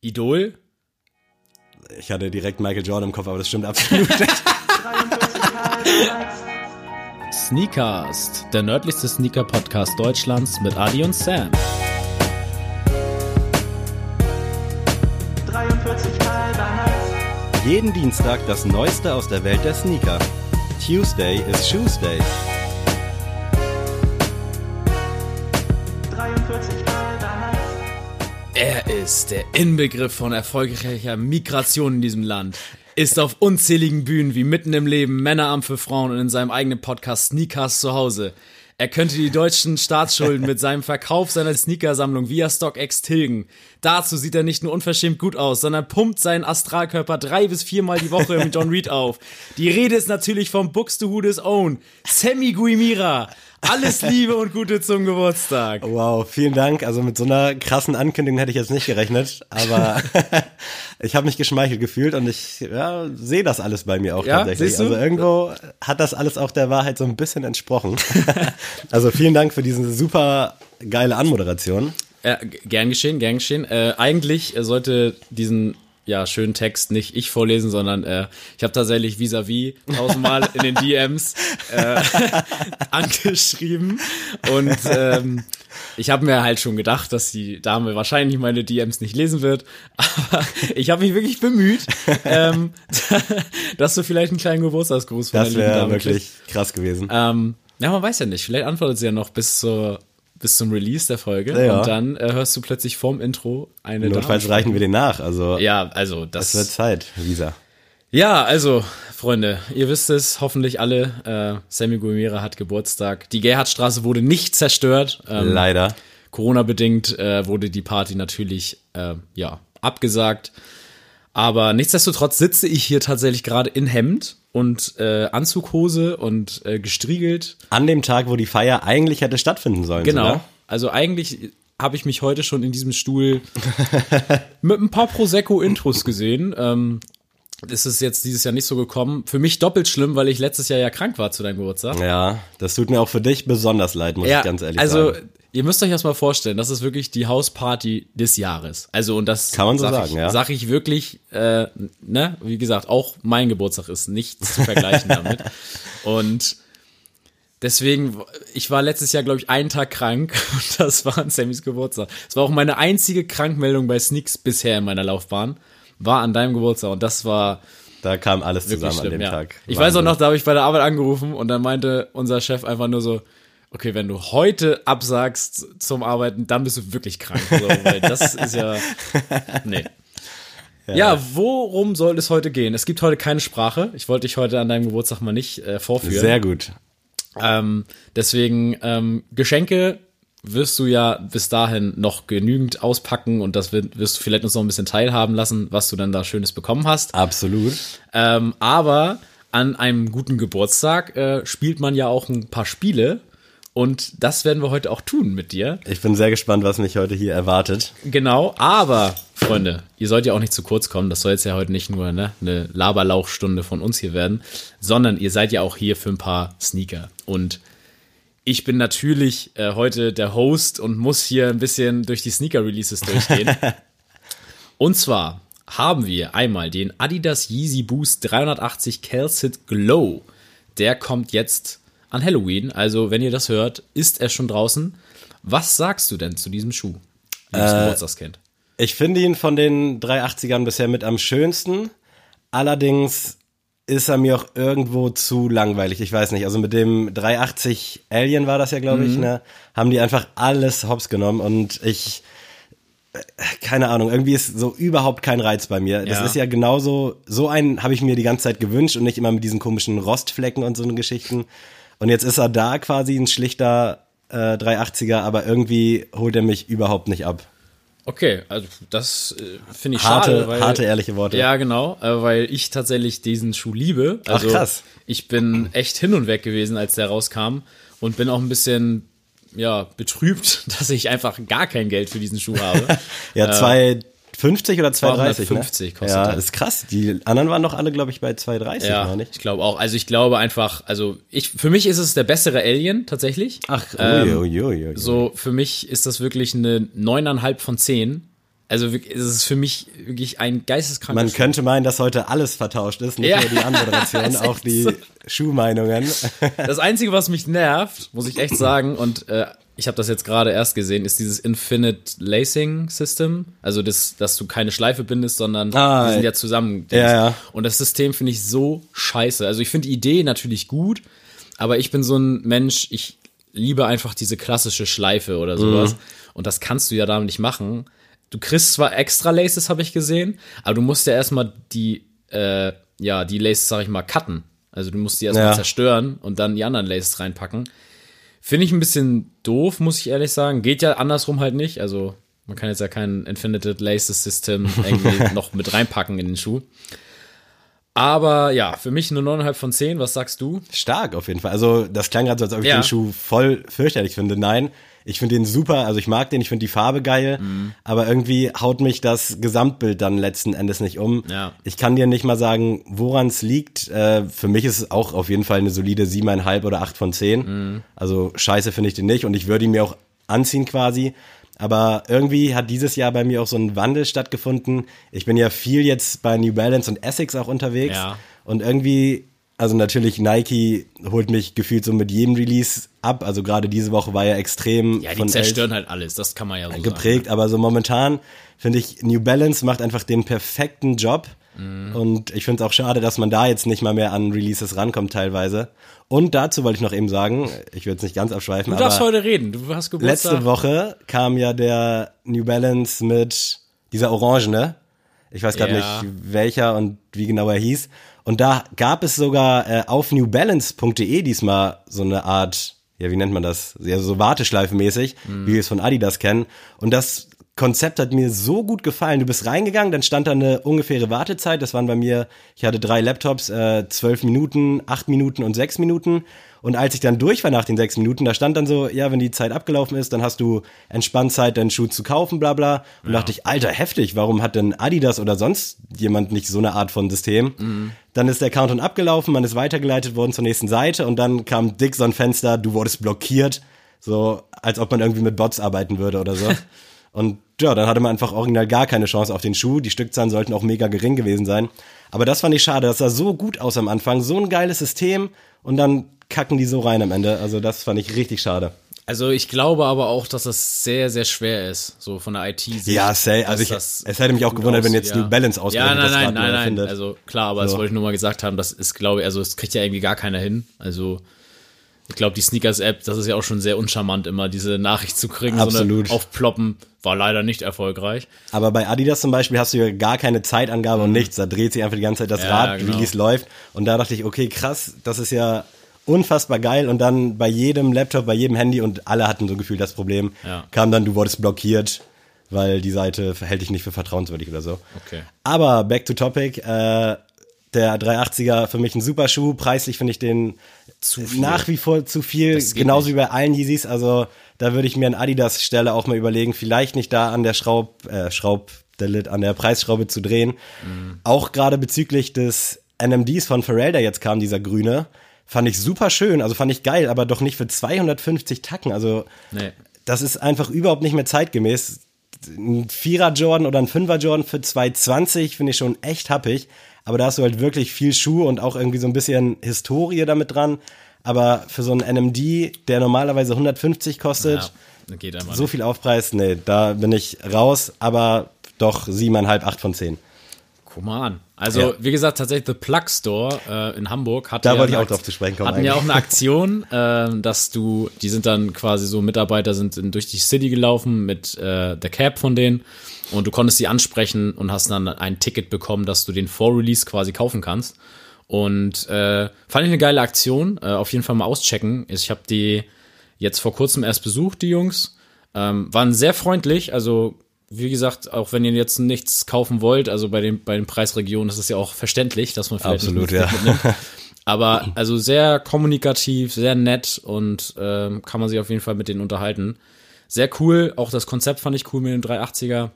Idol? Ich hatte direkt Michael Jordan im Kopf, aber das stimmt absolut nicht. Sneakast, der nördlichste Sneaker-Podcast Deutschlands mit Adi und Sam. 43 halber Jeden Dienstag das Neueste aus der Welt der Sneaker. Tuesday is Shoes Day. Er ist der Inbegriff von erfolgreicher Migration in diesem Land. Ist auf unzähligen Bühnen wie mitten im Leben Männerarm für Frauen und in seinem eigenen Podcast Sneakers zu Hause. Er könnte die deutschen Staatsschulden mit seinem Verkauf seiner Sneakersammlung via StockX tilgen. Dazu sieht er nicht nur unverschämt gut aus, sondern pumpt seinen Astralkörper drei bis viermal die Woche mit John Reed auf. Die Rede ist natürlich vom Buxtehudes Own, Sammy Guimira. Alles Liebe und Gute zum Geburtstag. Wow, vielen Dank. Also mit so einer krassen Ankündigung hätte ich jetzt nicht gerechnet, aber ich habe mich geschmeichelt gefühlt und ich ja, sehe das alles bei mir auch Ja, tatsächlich. Also irgendwo hat das alles auch der Wahrheit so ein bisschen entsprochen. also vielen Dank für diese super geile Anmoderation. G- gern geschehen, gern geschehen. Äh, eigentlich äh, sollte diesen ja, schönen Text nicht ich vorlesen, sondern äh, ich habe tatsächlich vis-à-vis tausendmal in den DMs äh, angeschrieben und ähm, ich habe mir halt schon gedacht, dass die Dame wahrscheinlich meine DMs nicht lesen wird, aber ich habe mich wirklich bemüht, ähm, dass du vielleicht einen kleinen Geburtstagsgruß von Das der lieben wäre Dame wirklich krass gewesen. ähm, ja, man weiß ja nicht. Vielleicht antwortet sie ja noch bis zur bis zum Release der Folge Ja. und dann äh, hörst du plötzlich vorm Intro eine Notfalls Dame. reichen wir den nach. Also Ja, also es das. wird Zeit, Visa. ja, also Freunde, ihr wisst es hoffentlich alle. Äh, Sammy Guimera hat Geburtstag. Die Gerhardstraße wurde nicht zerstört. Ähm, Leider. Corona bedingt äh, wurde die Party natürlich äh, ja abgesagt. Aber nichtsdestotrotz sitze ich hier tatsächlich gerade in Hemd und äh, Anzughose und äh, gestriegelt An dem Tag, wo die Feier eigentlich hätte stattfinden sollen. Genau. sogar. Also eigentlich habe ich mich heute schon in diesem Stuhl mit ein paar Prosecco-Intros gesehen. Ähm, ist jetzt dieses Jahr nicht so gekommen. Für mich doppelt schlimm, weil ich letztes Jahr ja krank war zu deinem Geburtstag. Ja, das tut mir auch für dich besonders leid, muss ich ganz ehrlich also sagen. ihr müsst euch das mal vorstellen, das ist wirklich die Hausparty des Jahres. Also und das Kann man so sag sagen, ich, ja. Sag ich wirklich, äh, ne, wie gesagt, auch mein Geburtstag ist nichts zu vergleichen damit. Und deswegen, ich war letztes Jahr, glaube ich, einen Tag krank und das war an Sammys Geburtstag. Es war auch meine einzige Krankmeldung bei Sneaks bisher in meiner Laufbahn, war an deinem Geburtstag und das war Da kam alles zusammen schlimm, an dem ja. Tag. Ich weiß auch Wahnsinn. noch, da habe ich bei der Arbeit angerufen und dann meinte unser Chef einfach nur so, okay, wenn du heute absagst zum Arbeiten, dann bist du wirklich krank. So, weil das ist ja, nee. Ja. worum soll es heute gehen? Es gibt heute keine Sprache. Ich wollte dich heute an deinem Geburtstag mal nicht äh, vorführen. Sehr gut. Ähm, deswegen ähm, Geschenke wirst du ja bis dahin noch genügend auspacken und das wird, wirst du vielleicht uns noch ein bisschen teilhaben lassen, was du dann da Schönes bekommen hast. Absolut. Ähm, aber an einem guten Geburtstag äh, spielt man ja auch ein paar Spiele. Und das werden wir heute auch tun mit dir. Ich bin sehr gespannt, was mich heute hier erwartet. Genau, aber Freunde, ihr sollt ja auch nicht zu kurz kommen. Das soll jetzt ja heute nicht nur ne, eine Laberlauchstunde von uns hier werden, sondern ihr seid ja auch hier für ein paar Sneaker. Und ich bin natürlich äh, heute der Host und muss hier ein bisschen durch die Sneaker-Releases durchgehen. und zwar haben wir einmal den Adidas Yeezy Boost 380 Calcit Glow. Der kommt jetzt an Halloween. Also, wenn ihr das hört, ist er schon draußen. Was sagst du denn zu diesem Schuh? Liebes Äh, Geburtstagskind. Ich finde ihn von den 380ern bisher mit am schönsten. Allerdings ist er mir auch irgendwo zu langweilig. Ich weiß nicht. Also mit dem 380 Alien war das ja, glaube Mhm. ich, ne? Haben die einfach alles hops genommen und ich, äh, keine Ahnung, irgendwie ist so überhaupt kein Reiz bei mir. Das Ja. ist ja genauso, so einen habe ich mir die ganze Zeit gewünscht und nicht immer mit diesen komischen Rostflecken und so eine Geschichten. Und jetzt ist er da quasi ein schlichter äh, 380er, aber irgendwie holt er mich überhaupt nicht ab. Okay, also das äh, finde ich Harte, schade. Weil, harte, ehrliche Worte. Ja, genau, äh, weil ich tatsächlich diesen Schuh liebe. Ach, Also krass. ich bin echt hin und weg gewesen, als der rauskam und bin auch ein bisschen ja, betrübt, dass ich einfach gar kein Geld für diesen Schuh habe. Ja, 250 oder 230, 250 ne? kostet Ja, er. ist krass. Die anderen waren doch alle, glaube ich, bei 230, ja, meine ich ich. glaube auch. Also ich glaube einfach, also ich für mich ist es der bessere Alien tatsächlich. Ach, Ähm, ui, ui, ui. So, für mich ist das wirklich eine neuneinhalb von zehn. Also wirklich, es ist für mich wirklich ein geisteskrankes Man könnte meinen, dass heute alles vertauscht ist, nicht Ja. nur die Anmoderation, Ist auch die so. Schuhmeinungen. Das Einzige, was mich nervt, muss ich echt sagen, und äh, ich habe das jetzt gerade erst gesehen, ist dieses Infinite Lacing System. Also, das, dass du keine Schleife bindest, sondern Ah, die sind ja zusammen. Ja, ja. Und das System finde ich so scheiße. Also, ich finde die Idee natürlich gut, aber ich bin so ein Mensch, ich liebe einfach diese klassische Schleife oder sowas. Mhm. Und das kannst du ja damit nicht machen. Du kriegst zwar extra Laces, habe ich gesehen, aber du musst ja erstmal die, äh, ja, die Laces, sag ich mal, cutten. Also du musst die erstmal Ja. zerstören und dann die anderen Laces reinpacken. Finde ich ein bisschen doof, muss ich ehrlich sagen. Geht ja andersrum halt nicht. Also man kann jetzt ja kein Infinite Laces System irgendwie noch mit reinpacken in den Schuh. Aber ja, für mich eine 9,5 von 10. Was sagst du? Stark auf jeden Fall. Also das klang gerade so, als ob ich Ja. den Schuh voll fürchterlich finde. Nein, ich finde den super. Also ich mag den, ich finde die Farbe geil. Mhm. Aber irgendwie haut mich das Gesamtbild dann letzten Endes nicht um. Ja. Ich kann dir nicht mal sagen, woran es liegt. Äh, für mich ist es auch auf jeden Fall eine solide 7,5 oder 8 von 10. Mhm. Also scheiße finde ich den nicht und ich würde ihn mir auch anziehen quasi. Aber irgendwie hat dieses Jahr bei mir auch so ein Wandel stattgefunden. Ich bin ja viel jetzt bei New Balance und Essex auch unterwegs. Ja. Und irgendwie, also natürlich Nike holt mich gefühlt so mit jedem Release ab. Also gerade diese Woche war ja extrem Ja, die von zerstören halt alles. Das kann man ja so geprägt. Aber so momentan finde ich, New Balance macht einfach den perfekten Job. Mhm. Und ich finde es auch schade, dass man da jetzt nicht mal mehr an Releases rankommt teilweise. Und dazu wollte ich noch eben sagen, ich will jetzt nicht ganz abschweifen, sagen. Du darfst heute reden. Du hast Geburtstag. letzte Woche kam ja der New Balance mit dieser Orangene. Ich weiß gerade Ja. nicht welcher und wie genau er hieß. Und da gab es sogar äh, auf newbalance.de diesmal so eine Art, ja, wie nennt man das? Ja, so Warteschleifenmäßig, Mhm. wie wir es von Adidas kennen. Und das Konzept hat mir so gut gefallen. Du bist reingegangen, dann stand da eine ungefähre Wartezeit. Das waren bei mir, ich hatte drei Laptops, äh, zwölf Minuten, acht Minuten und sechs Minuten. Und als ich dann durch war nach den sechs Minuten, da stand dann so, ja, wenn die Zeit abgelaufen ist, dann hast du entspannt Zeit, deinen Schuh zu kaufen, bla bla. Und dachte ich, Alter, heftig, warum hat denn Adidas oder sonst jemand nicht so eine Art von System? Dann ist der Countdown abgelaufen, man ist weitergeleitet worden zur nächsten Seite und dann kam dick so ein Fenster, du wurdest blockiert, so als ob man irgendwie mit Bots arbeiten würde oder so. Und ja, dann hatte man einfach original gar keine Chance auf den Schuh. Die Stückzahlen sollten auch mega gering gewesen sein. Aber das fand ich schade. Das sah so gut aus am Anfang. So ein geiles System. Und dann kacken die so rein am Ende. Also das fand ich richtig schade. Also ich glaube aber auch, dass das sehr, sehr schwer ist, so von der IT. -Sicht, Ja, say, also ich- das es hätte mich auch gewundert, wenn jetzt aussieht, New Balance Ja, ausgerechnet nein, das nein, nein, nein. erfindet. Also klar, aber das So. wollte ich nur mal gesagt haben, das ist, glaube ich, also das kriegt ja irgendwie gar keiner hin. Also ich glaube, die Sneakers-App, das ist ja auch schon sehr uncharmant, immer diese Nachricht zu kriegen, so Absolut. eine aufploppen, war leider nicht erfolgreich. Aber bei Adidas zum Beispiel hast du ja gar keine Zeitangabe und nichts. Da dreht sich einfach die ganze Zeit das Mhm. Ja, Rad, genau. Release läuft. Und da dachte ich, okay, krass, das ist ja unfassbar geil. Und dann bei jedem Laptop, bei jedem Handy und alle hatten so gefühlt das Problem, Ja. kam dann, du wurdest blockiert, weil die Seite hält dich nicht für vertrauenswürdig oder so. Okay. Aber back to topic, äh, der 380er für mich ein super Schuh. Preislich finde ich den nach wie vor zu viel, genauso nicht. wie bei allen Yeezys. Also da würde ich mir an Adidas Stelle auch mal überlegen, vielleicht nicht da an der Schraub, äh, Schraub, an der Preisschraube zu drehen. Mhm. Auch gerade bezüglich des NMDs von Pharrell, der jetzt kam, dieser grüne, fand ich super schön, also fand ich geil, aber doch nicht für 250 Tacken. Also Nee. das ist einfach überhaupt nicht mehr zeitgemäß. Ein Vierer Jordan oder ein Fünfer Jordan für 220 finde ich schon echt happig. Aber da hast du halt wirklich viel Schuh und auch irgendwie so ein bisschen Historie damit dran. Aber für so einen NMD, der normalerweise 150 kostet, Ja, so viel Aufpreis, nee, da bin ich raus. Aber doch siebeneinhalb, acht von zehn. Guck mal an. Also, Ja. wie gesagt, tatsächlich The Plug Store äh, in Hamburg hat Da ja wollte ich auch drauf zu sprechen kommen Hatten ja auch eine Aktion, äh, dass du, die sind dann quasi so Mitarbeiter sind in, durch die City gelaufen mit äh, der Cab von denen und du konntest sie ansprechen und hast dann ein Ticket bekommen, dass du den Vor-Release quasi kaufen kannst. Und äh, fand ich eine geile Aktion. Äh, auf jeden Fall mal auschecken. Ich habe die jetzt vor kurzem erst besucht, die Jungs. Ähm, waren sehr freundlich. Also, wie gesagt, auch wenn ihr jetzt nichts kaufen wollt, also bei den, bei den Preisregionen ist es ja auch verständlich, dass man vielleicht Absolut, nicht ja. mitnimmt. Aber also sehr kommunikativ, sehr nett und ähm, kann man sich auf jeden Fall mit denen unterhalten. Sehr cool. Auch das Konzept fand ich cool mit dem 380er.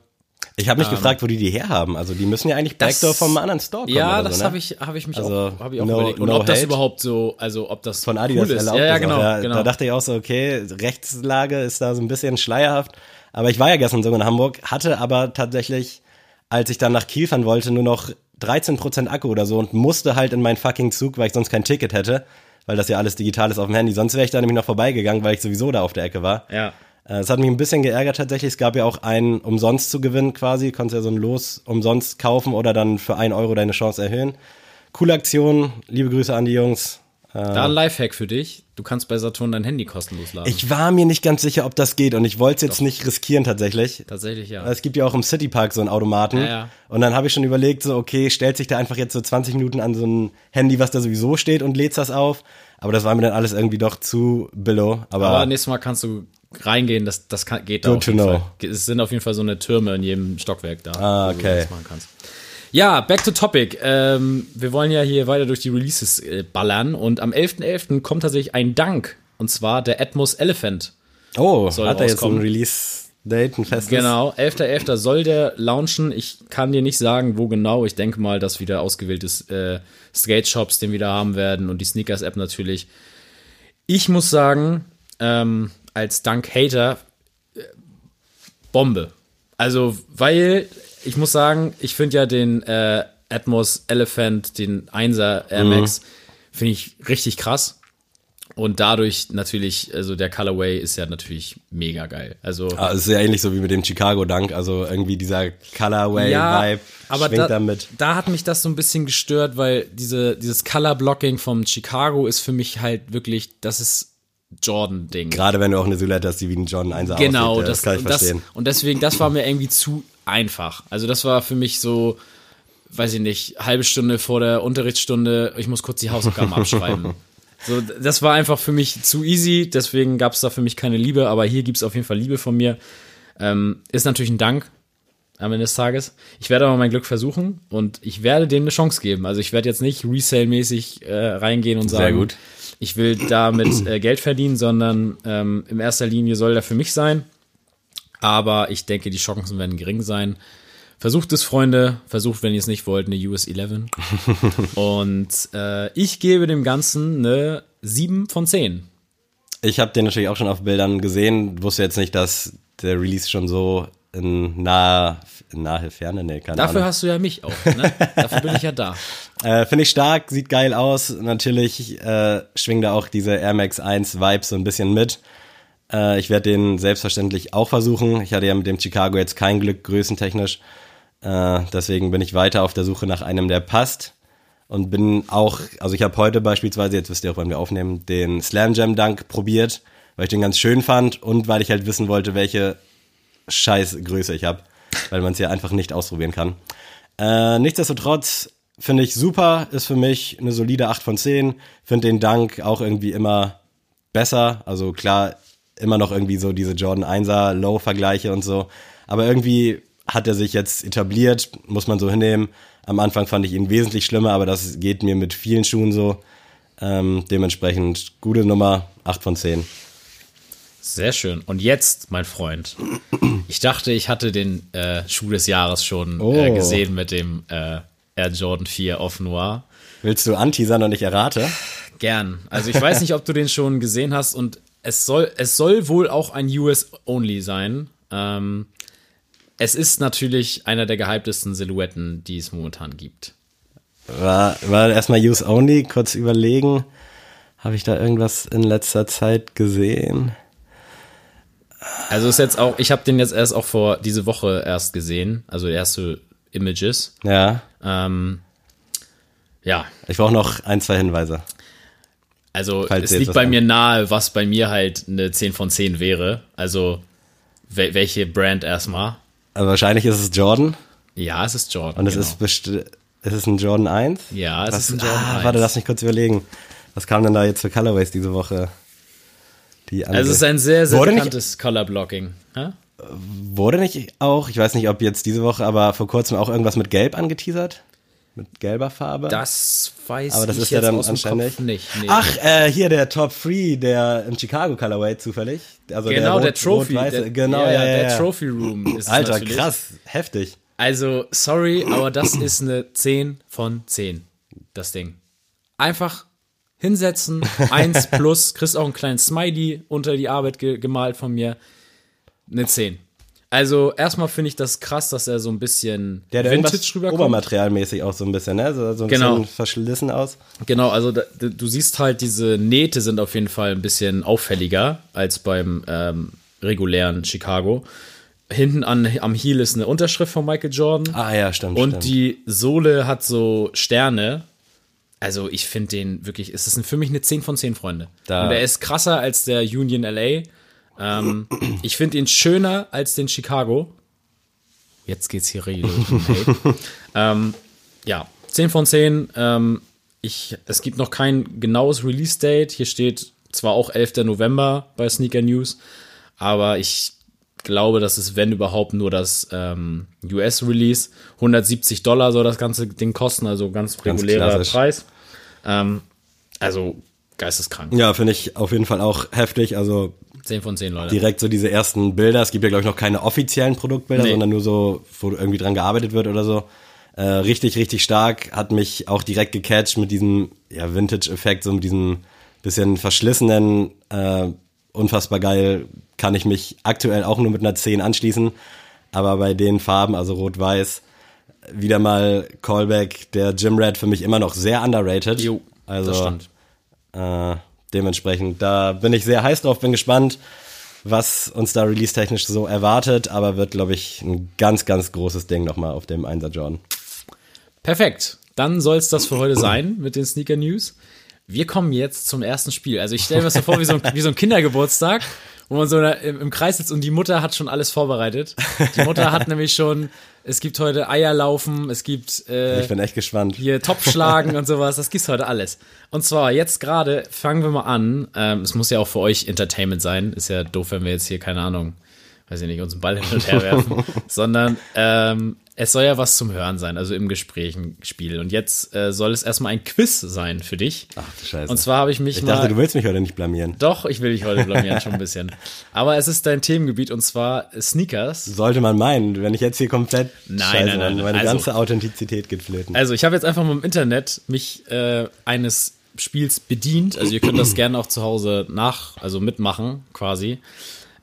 Ich habe mich gefragt, wo die die herhaben. Also die müssen ja eigentlich Ähm, Das- Backdoor vom anderen Store kommen. Ja, das so, ne? habe ich, habe ich mich Also, auch, hab ich auch no- überlegt. Und no ob das hate. überhaupt so, also ob das von Adidas cool ist. erlaubt Ja, ja, ist genau, ja, genau. Da dachte ich auch so, okay, Rechtslage ist da so ein bisschen schleierhaft. Aber ich war ja gestern sogar in Hamburg, hatte aber tatsächlich, als ich dann nach Kiel fahren wollte, nur noch 13% Akku oder so und musste halt in meinen fucking Zug, weil ich sonst kein Ticket hätte, weil das ja alles digital ist auf dem Handy. Sonst wäre ich da nämlich noch vorbeigegangen, weil ich sowieso da auf der Ecke war. Ja. Äh, Es hat mich ein bisschen geärgert tatsächlich. Es gab ja auch einen umsonst zu gewinnen quasi. Du konntest ja so ein Los umsonst kaufen oder dann für ein Euro deine Chance erhöhen. Coole Aktion. Liebe Grüße an die Jungs. Da ein Lifehack für dich. Du kannst bei Saturn dein Handy kostenlos laden. Ich war mir nicht ganz sicher, ob das geht und ich wollte es jetzt nicht riskieren tatsächlich. Tatsächlich ja. Es gibt ja auch im Citypark so einen Automaten. Ja, ja. Und dann habe ich schon überlegt, so, okay, stellt sich da einfach jetzt so 20 Minuten an so ein Handy, was da sowieso steht und lädst das auf. Aber das war mir dann alles irgendwie doch zu billow. Aber, Aber nächstes Mal kannst du reingehen, das, das kann, geht da Good auf jeden know. Fall. Es sind auf jeden Fall so eine Türme in jedem Stockwerk da, Ah, wo du okay. das machen kannst. Ja, back to topic. Ähm, wir wollen ja hier weiter durch die Releases äh, ballern und am 11.11. kommt tatsächlich ein Dank und zwar der Atmos Elephant. oh, soll hat er jetzt ein rauskommen. Release-Date, ein festes? Genau, 11.11. soll der launchen. Ich kann dir nicht sagen, wo genau. Ich denke mal, dass wieder ausgewählte äh, Skate-Shops den wieder haben werden und die Sneakers-App natürlich. Ich muss sagen, ähm, als Dank-Hater, äh, Bombe. Also, weil, ich muss sagen, ich finde ja den äh, Atmos Elephant, den 1er Air Max, finde ich richtig krass. Und dadurch natürlich, also der Colorway ist ja natürlich mega geil. Also Ah, es ist ja ähnlich so wie mit dem Chicago Dunk, also irgendwie dieser Colorway-Vibe aber schwingt da, da mit. da hat mich das so ein bisschen gestört, weil diese, dieses Color Blocking vom Chicago ist für mich halt wirklich, das ist Jordan-Ding. Gerade wenn du auch eine Silhouette hast, die wie ein John 1 Genau, aussieht, ja, das, kann ich und, das, verstehen. und deswegen, das war mir irgendwie zu einfach. Also das war für mich so, weiß ich nicht, halbe Stunde vor der Unterrichtsstunde, ich muss kurz die Hausaufgaben abschreiben. So, das war einfach für mich zu easy, deswegen gab es da für mich keine Liebe, aber hier gibt es auf jeden Fall Liebe von mir. Ähm, ist natürlich ein Dank am Ende des Tages. Ich werde aber mein Glück versuchen und ich werde dem eine Chance geben. Also ich werde jetzt nicht Resale-mäßig äh, reingehen und sagen, gut. ich will damit äh, Geld verdienen, sondern ähm, in erster Linie soll der für mich sein. Aber ich denke, die Chancen werden gering sein. Versucht es, Freunde. Versucht, wenn ihr es nicht wollt, eine US 11. Und äh, ich gebe dem Ganzen eine 7 von 10. Ich habe den natürlich auch schon auf Bildern gesehen, wusste jetzt nicht, dass der Release schon so in nahe, in nahe Ferne, nee, keine Dafür Ahnung. hast du ja mich auch. Ne? Dafür bin ich ja da. Äh, Finde ich stark, sieht geil aus. Natürlich äh, schwingt da auch diese Air Max 1 Vibes so ein bisschen mit. Äh, ich werde den selbstverständlich auch versuchen. Ich hatte ja mit dem Chicago jetzt kein Glück, größentechnisch. Äh, deswegen bin ich weiter auf der Suche nach einem, der passt. Und bin auch, also ich habe heute beispielsweise, jetzt wisst ihr auch, wann wir aufnehmen, den Slam Jam Dunk probiert, weil ich den ganz schön fand und weil ich halt wissen wollte, welche scheiß Größe ich habe, weil man es ja einfach nicht ausprobieren kann. Äh, nichtsdestotrotz finde ich super, ist für mich eine solide 8 von 10. Finde den Dank auch irgendwie immer besser. Also klar, immer noch irgendwie so diese Jordan 1er Low-Vergleiche und so. Aber irgendwie hat er sich jetzt etabliert, muss man so hinnehmen. Am Anfang fand ich ihn wesentlich schlimmer, aber das geht mir mit vielen Schuhen so. Ähm, dementsprechend gute Nummer, 8 von 10. Sehr schön. Und jetzt, mein Freund, ich dachte, ich hatte den äh, Schuh des Jahres schon äh, Oh. gesehen mit dem äh, Air Jordan 4 Off Noir. Willst du anteasern und ich errate? Gern. Also ich weiß nicht, ob du den schon gesehen hast und es soll, es soll wohl auch ein US-Only sein. Ähm, es ist natürlich einer der gehyptesten Silhouetten, die es momentan gibt. War, war erstmal Use Only, kurz überlegen. Habe ich da irgendwas in letzter Zeit gesehen? Also ist jetzt auch, ich habe den jetzt erst auch vor diese Woche erst gesehen, also erste Images. Ja, Ähm, ja, ich brauche noch ein, zwei Hinweise. Also Falls es liegt bei ein- mir nahe, was bei mir halt eine 10 von 10 wäre. Also wel welche Brand erstmal? Also wahrscheinlich ist es Jordan Ja, es ist Jordan. und es genau. ist besti- ist es ein Jordan 1? Ja, es Was- ist ein Jordan ah, 1. Warte, lass mich kurz überlegen. Was kam denn da jetzt für Colorways diese Woche? Die also es ist ein sehr, sehr Wurde bekanntes Color Blocking. Hä? Wurde nicht auch, ich weiß nicht, ob jetzt diese Woche, aber vor kurzem auch irgendwas mit Gelb angeteasert? Mit gelber Farbe? Das weiß aber das ich ist ja dann aus dem anscheinend Kopf nicht. Nee. Ach, äh, hier der Top 3, der im Chicago Colorway zufällig. Also genau, der, rot- Trophy. rot-weiße- Der, genau, ja, ja, ja, der. Trophy Room ist Alter, krass, heftig. Also, sorry, aber das ist eine 10 von 10, das Ding. Einfach hinsetzen, 1 plus, kriegst auch einen kleinen Smiley unter die Arbeit ge gemalt von mir. Eine 10. Also erstmal finde ich das krass, dass er so ein bisschen Der hat Vintage rüberkommt. Obermaterialmäßig auch so ein bisschen, ne? So, so ein Genau. bisschen verschlissen aus. Genau, also da, du siehst halt, diese Nähte sind auf jeden Fall ein bisschen auffälliger als beim ähm, regulären Chicago. Hinten an, am Heel ist eine Unterschrift von Michael Jordan. Ah ja, stimmt. und stimmt. die Sohle hat so Sterne. Also ich finde den wirklich, es ist für mich eine 10 von 10 Freunde. Da- Und er ist krasser als der Union LA. Ähm, ich finde ihn schöner als den Chicago. Jetzt geht's hier richtig ähm, ja, 10 von 10. Ähm, ich, es gibt noch kein genaues Release-Date. Hier steht zwar auch 11. November bei Sneaker News, aber ich glaube, das ist, wenn überhaupt, nur das ähm, US-Release. 170 Dollar soll das ganze Ding kosten, also ganz Ganz regulärer klassisch. Preis. Ähm, also geisteskrank. Ja, finde ich auf jeden Fall auch heftig. Also 10 von 10, Leute. direkt so diese ersten Bilder. Es gibt ja, glaube ich, noch keine offiziellen Produktbilder, Nee. sondern nur so, wo irgendwie dran gearbeitet wird oder so. Äh, richtig, richtig stark. Hat mich auch direkt gecatcht mit diesem ja, Vintage-Effekt, so mit diesem bisschen verschlissenen, äh, unfassbar geil. Kann ich mich aktuell auch nur mit einer 10 anschließen. Aber bei den Farben, also rot-weiß, wieder mal Callback, der Jim Red für mich immer noch sehr underrated. Jo, also, das stimmt. Äh, dementsprechend, da bin ich sehr heiß drauf, bin gespannt, was uns da release-technisch so erwartet, aber wird, glaube ich, ein ganz, ganz großes Ding nochmal auf dem 1er Jordan. Perfekt. Dann soll es das für heute sein mit den Sneaker News. Wir kommen jetzt zum ersten Spiel. Also ich stelle mir das so vor wie so, ein, wie so ein Kindergeburtstag, wo man so im Kreis sitzt und die Mutter hat schon alles vorbereitet. Die Mutter hat nämlich schon, es gibt heute Eierlaufen, es gibt äh, Ich bin echt gespannt. hier Topfschlagen und sowas. Das gibt's heute alles. Und zwar jetzt gerade fangen wir mal an. Ähm, es muss ja auch für euch Entertainment sein. Ist ja doof, wenn wir jetzt hier keine Ahnung, weiß ich nicht, uns einen Ball hin und her werfen, sondern ähm, es soll ja was zum Hören sein, also im Gespräch ein Spiel. Und jetzt äh, soll es erstmal ein Quiz sein für dich. Ach du Scheiße. Und zwar habe ich mich ich mal dachte, du willst mich heute nicht blamieren. doch, ich will dich heute blamieren schon ein bisschen. Aber es ist dein Themengebiet und zwar Sneakers. Sollte man meinen, wenn ich jetzt hier komplett Nein, Scheiße, nein, nein, meine also- ganze Authentizität geht flöten. Also ich habe jetzt einfach mal im Internet mich äh, eines Spiels bedient. Also ihr könnt das gerne auch zu Hause nach, also mitmachen quasi.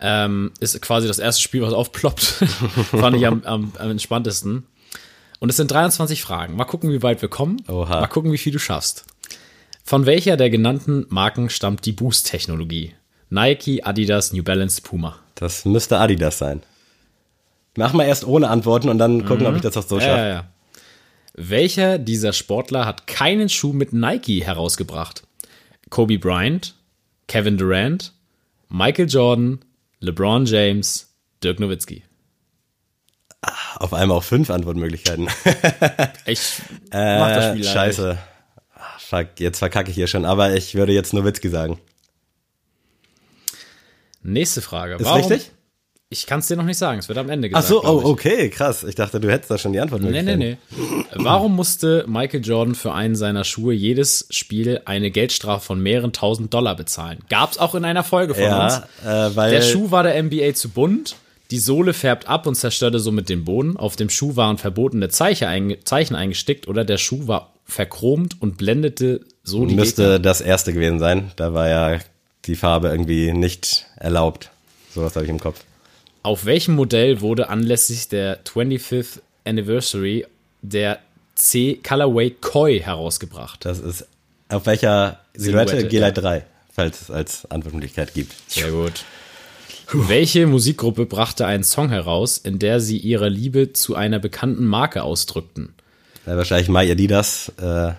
Ähm, ist quasi das erste Spiel, was aufploppt. Fand ich am, am, am entspanntesten. Und es sind 23 Fragen. Mal gucken, wie weit wir kommen. Oha. Mal gucken, wie viel du schaffst. Von welcher der genannten Marken stammt die Boost-Technologie? Nike, Adidas, New Balance, Puma. Das müsste Adidas sein. Mach mal erst ohne Antworten und dann gucken, ob ich das auch so Ja, schaffe. ja, ja. Welcher dieser Sportler hat keinen Schuh mit Nike herausgebracht? Kobe Bryant, Kevin Durant, Michael Jordan, LeBron James, Dirk Nowitzki. Auf einmal auch fünf Antwortmöglichkeiten. Ich mach das Äh, Spiel leider scheiße. Ah, Fuck, jetzt verkacke ich hier schon, aber ich würde jetzt Nowitzki sagen. Nächste Frage. Ist richtig? Ich kann es dir noch nicht sagen. Es wird am Ende Ach gesagt. so, glaub oh, okay, krass. Ich dachte, du hättest da schon die Antwort Nee, nee, nee. Warum musste Michael Jordan für einen seiner Schuhe jedes Spiel eine Geldstrafe von mehreren tausend Dollar bezahlen? Gab's auch in einer Folge von uns. Ja, äh, weil Der Schuh war der NBA zu bunt. Die Sohle färbt ab und zerstörte somit den Boden. Auf dem Schuh waren verbotene Zeichen, Zeichen eingestickt oder der Schuh war verchromt und blendete so die müsste Gegner. das erste gewesen sein. Da war ja die Farbe irgendwie nicht erlaubt. Sowas habe ich im Kopf. Auf welchem Modell wurde anlässlich der 25th Anniversary der C Colorway Koi herausgebracht? Das ist auf welcher Silhouette? Silhouette, G-Lite 3, falls es als Antwortmöglichkeit gibt. Sehr gut. Welche Musikgruppe brachte einen Song heraus, in der sie ihre Liebe zu einer bekannten Marke ausdrückten? Ja, wahrscheinlich My Adidas, äh,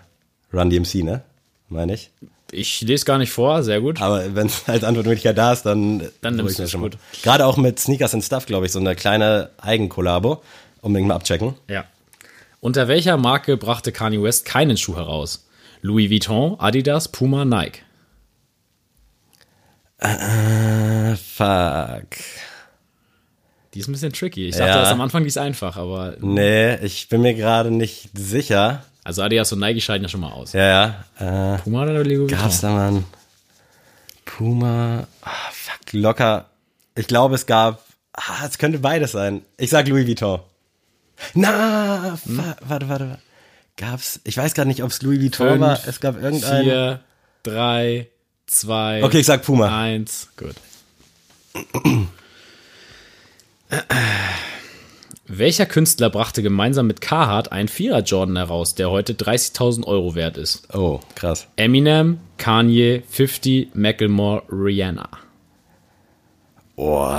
Run DMC, ne? Meine ich. Ich lese gar nicht vor, sehr gut. Aber wenn es als Antwortmöglichkeit da ist, dann, Dann nimmst ich du mir es, schon mal. gut. Gerade auch mit Sneakers and Stuff, glaube ich, so eine kleine Eigenkollabo. Unbedingt mal abchecken. Ja. Unter welcher Marke brachte Kanye West keinen Schuh heraus? Louis Vuitton, Adidas, Puma, Nike. Äh, fuck. Die ist ein bisschen tricky. Ich dachte Ja. erst am Anfang, die ist einfach, aber Nee, ich bin mir gerade nicht sicher. Also Adidas und Nike scheiden ja schon mal aus. Ja, ja. Äh, Puma oder Louis Vuitton? gab's da mal einen Puma? Ah, fuck, locker. Ich glaube, es gab. Ah, es könnte beides sein. Ich sag Louis Vuitton. Na, Hm? warte, warte, warte. Gab's? Ich weiß gerade nicht, ob es Louis Vuitton war. Es gab irgendeinen. Vier, drei, zwei, Okay, ich sag Puma. eins. Gut. Welcher Künstler brachte gemeinsam mit Carhartt einen Vierer Jordan heraus, der heute 30.000 Euro wert ist? Oh, krass. Eminem, Kanye, 50, Macklemore, Rihanna. Oh,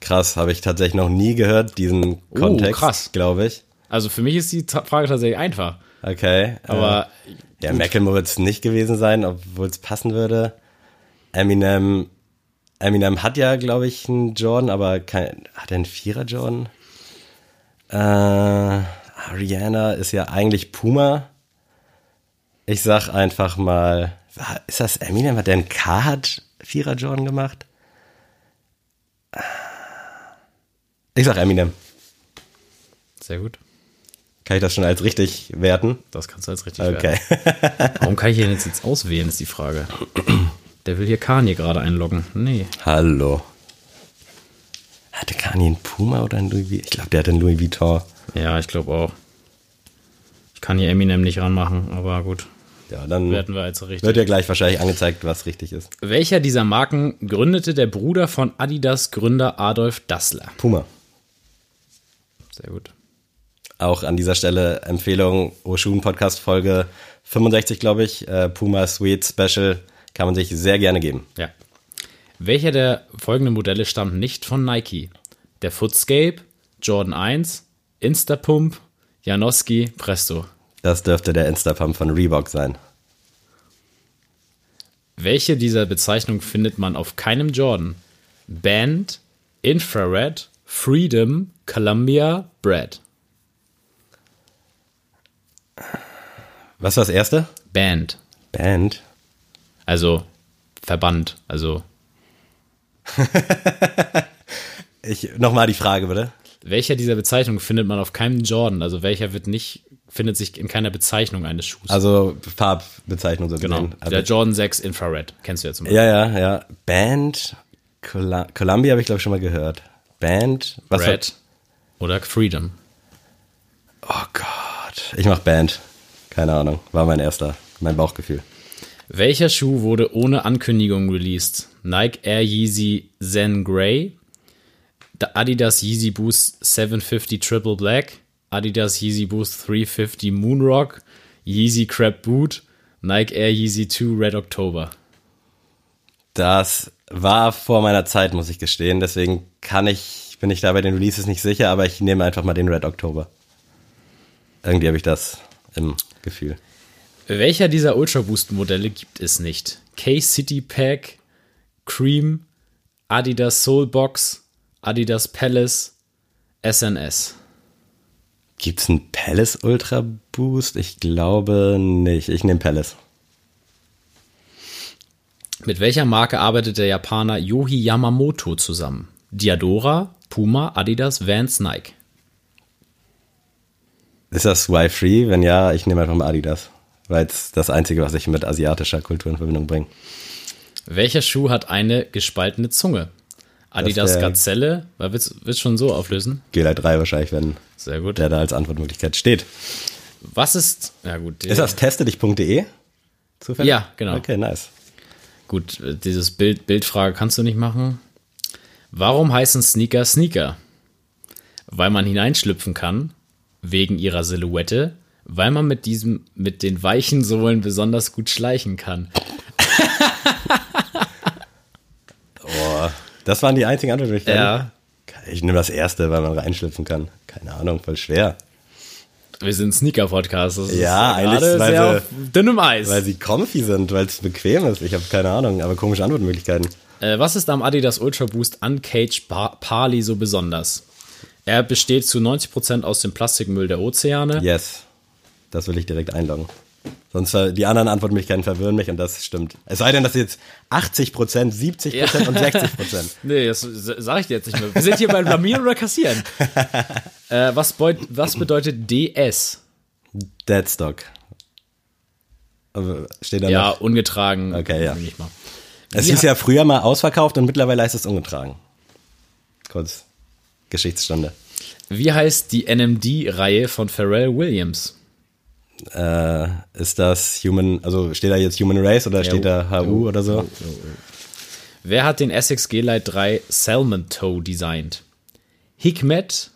krass. Habe ich tatsächlich noch nie gehört, diesen Kontext, krass. glaube ich. Also für mich ist die Frage tatsächlich einfach. Okay. Aber äh, ja, Macklemore wird es nicht gewesen sein, obwohl es passen würde. Eminem, Eminem hat ja, glaube ich, einen Jordan, aber kein, hat er einen Vierer Jordan? Äh, Rihanna ist ja eigentlich Puma. Ich sag einfach mal, ist das Eminem? Hat der einen Carhartt Vierer Jordan gemacht? Ich sag Eminem. sehr gut. Kann ich das schon als richtig werten? Das kannst du jetzt richtig Okay. werden. Warum kann ich den jetzt, jetzt auswählen, ist die Frage. Der will hier Kanye gerade einloggen. Nee. Hallo. Hatte Kanye einen Puma oder einen Louis Vuitton? Ich glaube, der hatte einen Louis Vuitton. Ja, ich glaube auch. Ich kann hier Eminem nicht ranmachen, aber gut. Ja, dann Werten wir jetzt richtig. wird ja gleich wahrscheinlich angezeigt, was richtig ist. Welcher dieser Marken gründete der Bruder von Adidas Gründer Adolf Dassler? Puma. Sehr gut. Auch an dieser Stelle Empfehlung, Oshun Podcast Folge 65, glaube ich. Äh, Puma Sweet Special kann man sich sehr gerne geben. Ja. Welcher der folgenden Modelle stammt nicht von Nike? Der Footscape, Jordan 1, Instapump, Janowski, Presto. Das dürfte der Instapump von Reebok sein. Welche dieser Bezeichnungen findet man auf keinem Jordan? Band, Infrared, Freedom, Columbia, Brad. Was war das erste? Band, Band. also Verband, also Ich, nochmal die Frage, bitte. welcher dieser Bezeichnungen findet man auf keinem Jordan? Also welcher wird nicht, findet sich in keiner Bezeichnung eines Schuhs? Also Farbbezeichnung so genau. gesehen. Aber- Der Jordan 6 Infrared, kennst du ja zum Beispiel. Ja, ja, ja. Band. Col Columbia habe ich, glaube ich, schon mal gehört. Band. Was war- Brad oder Freedom. Oh Gott. Ich mach Band. Keine Ahnung. War mein erster. Mein Bauchgefühl. Welcher Schuh wurde ohne Ankündigung released? Nike Air Yeezy Zen Grey, der Adidas Yeezy Boost 750 Triple Black, Adidas Yeezy Boost 350 Moonrock, Yeezy Crab Boot, Nike Air Yeezy 2 Red October. Das war vor meiner Zeit, muss ich gestehen. Deswegen kann ich, bin ich da bei den Releases nicht sicher, aber ich nehme einfach mal den Red October. Irgendwie habe ich das im Gefühl. Welcher dieser Ultra Boost Modelle gibt es nicht? K-City Pack, Cream, Adidas Soul Box, Adidas Palace, SNS. Gibt's einen Palace Ultra Boost? Ich glaube nicht. Ich nehme Palace. Mit welcher Marke arbeitet der Japaner Yohi Yamamoto zusammen? Diadora, Puma, Adidas, Vans, Nike. Ist das Y-Free? Wenn ja, ich nehme einfach mal Adidas. Weil es das Einzige, was ich mit asiatischer Kultur in Verbindung bringe. Welcher Schuh hat eine gespaltene Zunge? Adidas Gazelle, willst du schon so auflösen? G-Lite 3 wahrscheinlich, wenn Sehr gut. der da als Antwortmöglichkeit steht. Was ist, ja gut, Ist das testedich.de? Zufällig? Ja, genau. Okay, nice. gut, dieses Bild, Bildfrage kannst du nicht machen. Warum heißen Sneaker Sneaker? Weil man hineinschlüpfen kann, wegen ihrer Silhouette, weil man mit diesem, mit den weichen Sohlen besonders gut schleichen kann. Boah, das waren die einzigen Antwortmöglichkeiten. Ja. Ich nehme das erste, weil man reinschlüpfen kann. Keine Ahnung, voll schwer. Wir sind Sneaker-Podcast. Das ist Ja, eigentlich, gerade weil sehr sie- auf dünnem Eis. Weil sie comfy sind, weil es bequem ist. Ich habe keine Ahnung, aber komische Antwortmöglichkeiten. Äh, was ist am Adidas Ultra Boost Uncaged Par Parley so besonders? Er besteht zu 90% aus dem Plastikmüll der Ozeane. Yes. Das will ich direkt einloggen. Sonst ver- die anderen Antwortmöglichkeiten verwirren mich und das stimmt. Es sei denn, dass jetzt 80%, 70% und 60%. Nee, das s- sag ich dir jetzt nicht mehr. Wir sind hier beim Blamieren oder Kassieren. äh, was, was bedeutet DS? Deadstock. Steht da Ja, noch? ungetragen. Okay, ja. Es hieß ja früher mal ausverkauft und mittlerweile heißt es ungetragen. Kurz Geschichtsstunde. Wie heißt die NMD-Reihe von Pharrell Williams? Äh, ist das Human, also steht da jetzt Human Race oder steht da HU oder so? Wer hat den Essex G-Lite 3 Salmon Toe designt? Hikmet,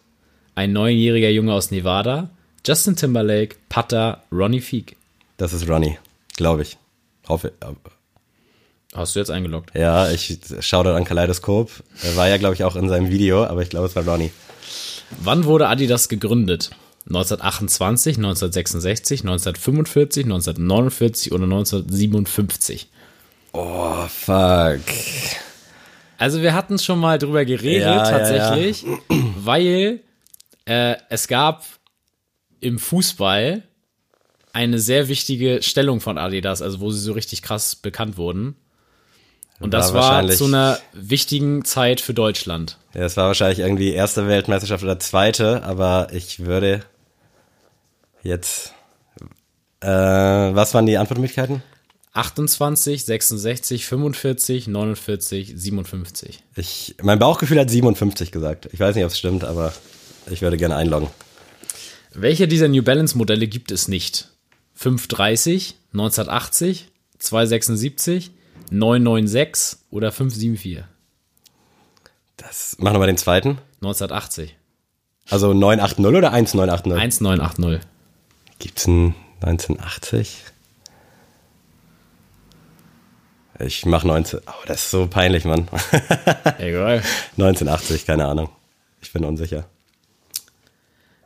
ein neunjähriger Junge aus Nevada, Justin Timberlake, Putter, Ronnie Feek. Das ist Ronnie, glaube ich. Hoffe. Hast du jetzt eingeloggt? Ja, ich schaue dort an Kaleidoskop. Er war ja, glaube ich, auch in seinem Video, aber ich glaube, es war Ronnie. Wann wurde Adidas gegründet? 1928, 1966, 1945, 1949 oder 1957? Oh, fuck. Also wir hatten schon mal drüber geredet, Ja, ja, tatsächlich, weil äh, es gab im Fußball eine sehr wichtige Stellung von Adidas, also wo sie so richtig krass bekannt wurden. Und das War war, wahrscheinlich- zu einer wichtigen Zeit für Deutschland. Ja, es war wahrscheinlich irgendwie erste Weltmeisterschaft oder zweite, aber ich würde jetzt. Äh, was waren die Antwortmöglichkeiten? 28, 66, 45, 49, 57. Ich, mein Bauchgefühl hat 57 gesagt. Ich weiß nicht, ob es stimmt, aber ich würde gerne einloggen. Welche dieser New Balance Modelle gibt es nicht? 530, 1980, 276, 996 oder 574? Das, mach nochmal den zweiten. 1980. Also 980 oder 1980? 1980. Gibt's ein 1980? Ich mach 19. Oh, das ist so peinlich, Mann. Egal. 1980, keine Ahnung. Ich bin unsicher.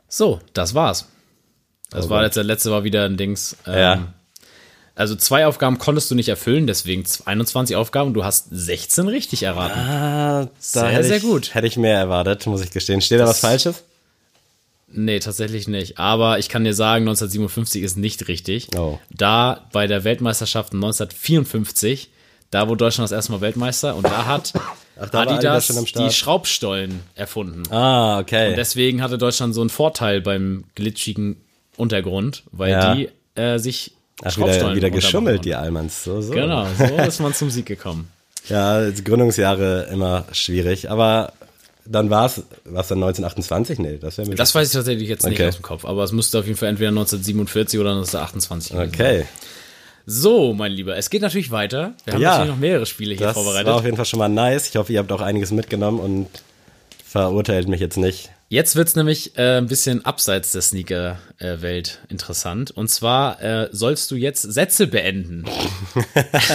So, das war's. Das Oh war jetzt der letzte war wieder ein Dings. Ähm, Ja. Also zwei Aufgaben konntest du nicht erfüllen, deswegen 21 Aufgaben. Du hast 16 richtig erraten. Ah, Sehr, sehr ich, gut. Hätte ich mehr erwartet, muss ich gestehen. Steht da was Falsches? Nee, tatsächlich nicht. Aber ich kann dir sagen, 1957 ist nicht richtig. Oh. Da bei der Weltmeisterschaft 1954, da wurde Deutschland das erste Mal Weltmeister und da hat Ach, da Adidas Adidas die. Schraubstollen erfunden. Ah, okay. Deswegen hatte Deutschland so einen Vorteil beim glitschigen Untergrund, weil Ja. die äh, sich Ach, wieder, Schraubstollen wieder runterbauen geschummelt, die Allmanns. So, so. Genau, so ist man zum Sieg gekommen. Ja, Gründungsjahre immer schwierig. Aber dann war es, was dann 1928? Nee, das wäre mir. Das weiß ich tatsächlich jetzt nicht Okay. aus dem Kopf, aber es müsste auf jeden Fall entweder 1947 oder 1928 gewesen sein. okay. So, mein Lieber, es geht natürlich weiter. Wir haben Ja. natürlich noch mehrere Spiele hier Das vorbereitet. war auf jeden Fall schon mal nice. Ich hoffe, ihr habt auch einiges mitgenommen und verurteilt mich jetzt nicht. Jetzt wird's nämlich äh, ein bisschen abseits der Sneaker-Welt interessant. Und zwar äh, sollst du jetzt Sätze beenden.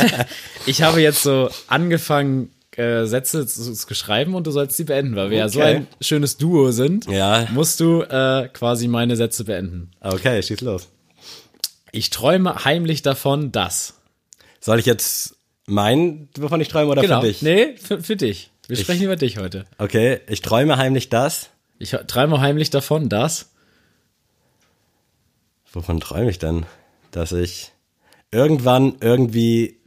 ich habe jetzt so angefangen, äh, Sätze schreiben und du sollst sie beenden, weil wir ja so Okay. ein schönes Duo sind. Ja. Musst du äh, quasi meine Sätze beenden. Okay, schieß los. Ich träume heimlich davon, dass. Soll ich jetzt meinen, wovon ich träume, oder Genau. für dich? Nee, für, für dich. Wir sprechen über dich heute. Okay, ich träume heimlich das. Ich träume heimlich davon, dass. Wovon träume ich denn? Dass ich irgendwann irgendwie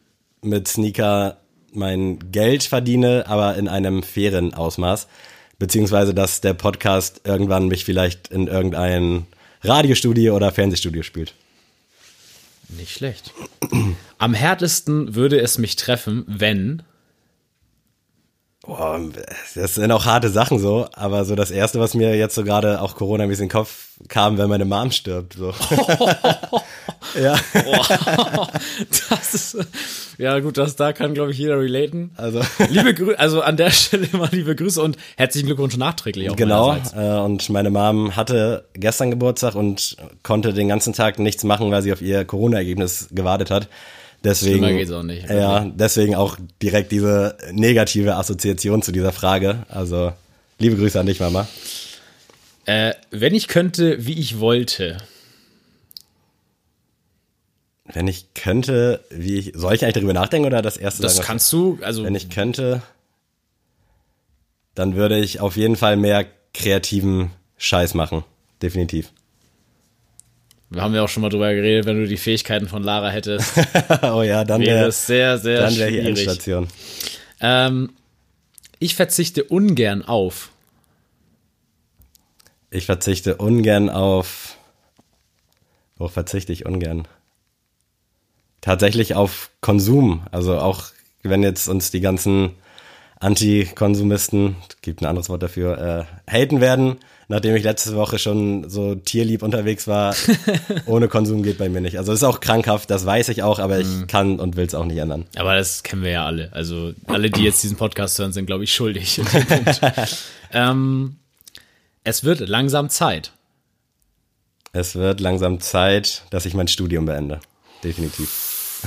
mit Sneaker mein Geld verdiene, aber in einem fairen Ausmaß. Beziehungsweise, dass der Podcast irgendwann mich vielleicht in irgendein Radiostudio oder Fernsehstudio spielt. Nicht schlecht. Am härtesten würde es mich treffen, wenn. Boah, das sind auch harte Sachen so, aber so das erste, was mir jetzt so gerade auch Corona in den Kopf kam, wenn meine Mom stirbt. So. ja, das ist. Ja, gut, das da kann, glaube ich, jeder relaten. also Liebe Grüße, also an der Stelle mal liebe Grüße und herzlichen Glückwunsch nachträglich auch genau. Äh, und meine Mom hatte gestern Geburtstag und konnte den ganzen Tag nichts machen, weil sie auf ihr Corona-Ergebnis gewartet hat. Deswegen, Schlimmer geht's auch nicht, Ja, deswegen auch direkt diese negative Assoziation zu dieser Frage. Also liebe Grüße an dich, Mama. Äh, wenn ich könnte, wie ich wollte. Wenn ich könnte, wie ich, soll ich eigentlich darüber nachdenken oder das erste Das sagen? kannst du, also Wenn ich könnte, dann würde ich auf jeden Fall mehr kreativen Scheiß machen. Definitiv. Wir haben ja auch schon mal drüber geredet, wenn du die Fähigkeiten von Lara hättest, oh ja, dann wäre wäre es sehr, sehr dann wäre hier schwierig. Endstation. Ähm, ich verzichte ungern auf. Ich verzichte ungern auf. Worauf verzichte ich ungern? Tatsächlich auf Konsum. Also auch wenn jetzt uns die ganzen Antikonsumisten, gibt ein anderes Wort dafür, äh, haten werden, nachdem ich letzte Woche schon so tierlieb unterwegs war. ohne Konsum geht bei mir nicht. Also ist auch krankhaft, das weiß ich auch, aber ich kann und will es auch nicht ändern. Aber das kennen wir ja alle. Also alle, die jetzt diesen Podcast hören, sind, glaube ich, schuldig. ähm, Es wird langsam Zeit. Es wird langsam Zeit, dass ich mein Studium beende. Definitiv.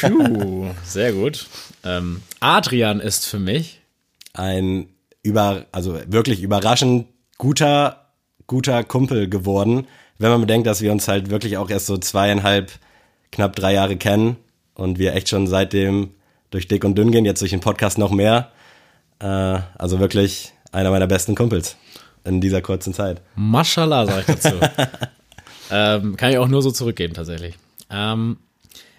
Puh, sehr gut. Ähm, Adrian ist für mich Ein über, also wirklich überraschend guter, guter Kumpel geworden, wenn man bedenkt, dass wir uns halt wirklich auch erst so zweieinhalb, knapp drei Jahre kennen und wir echt schon seitdem durch dick und dünn gehen, jetzt durch den Podcast noch mehr. Äh, also wirklich einer meiner besten Kumpels in dieser kurzen Zeit. Mashallah, sag ich dazu. ähm, kann ich auch nur so zurückgeben, tatsächlich. Ähm,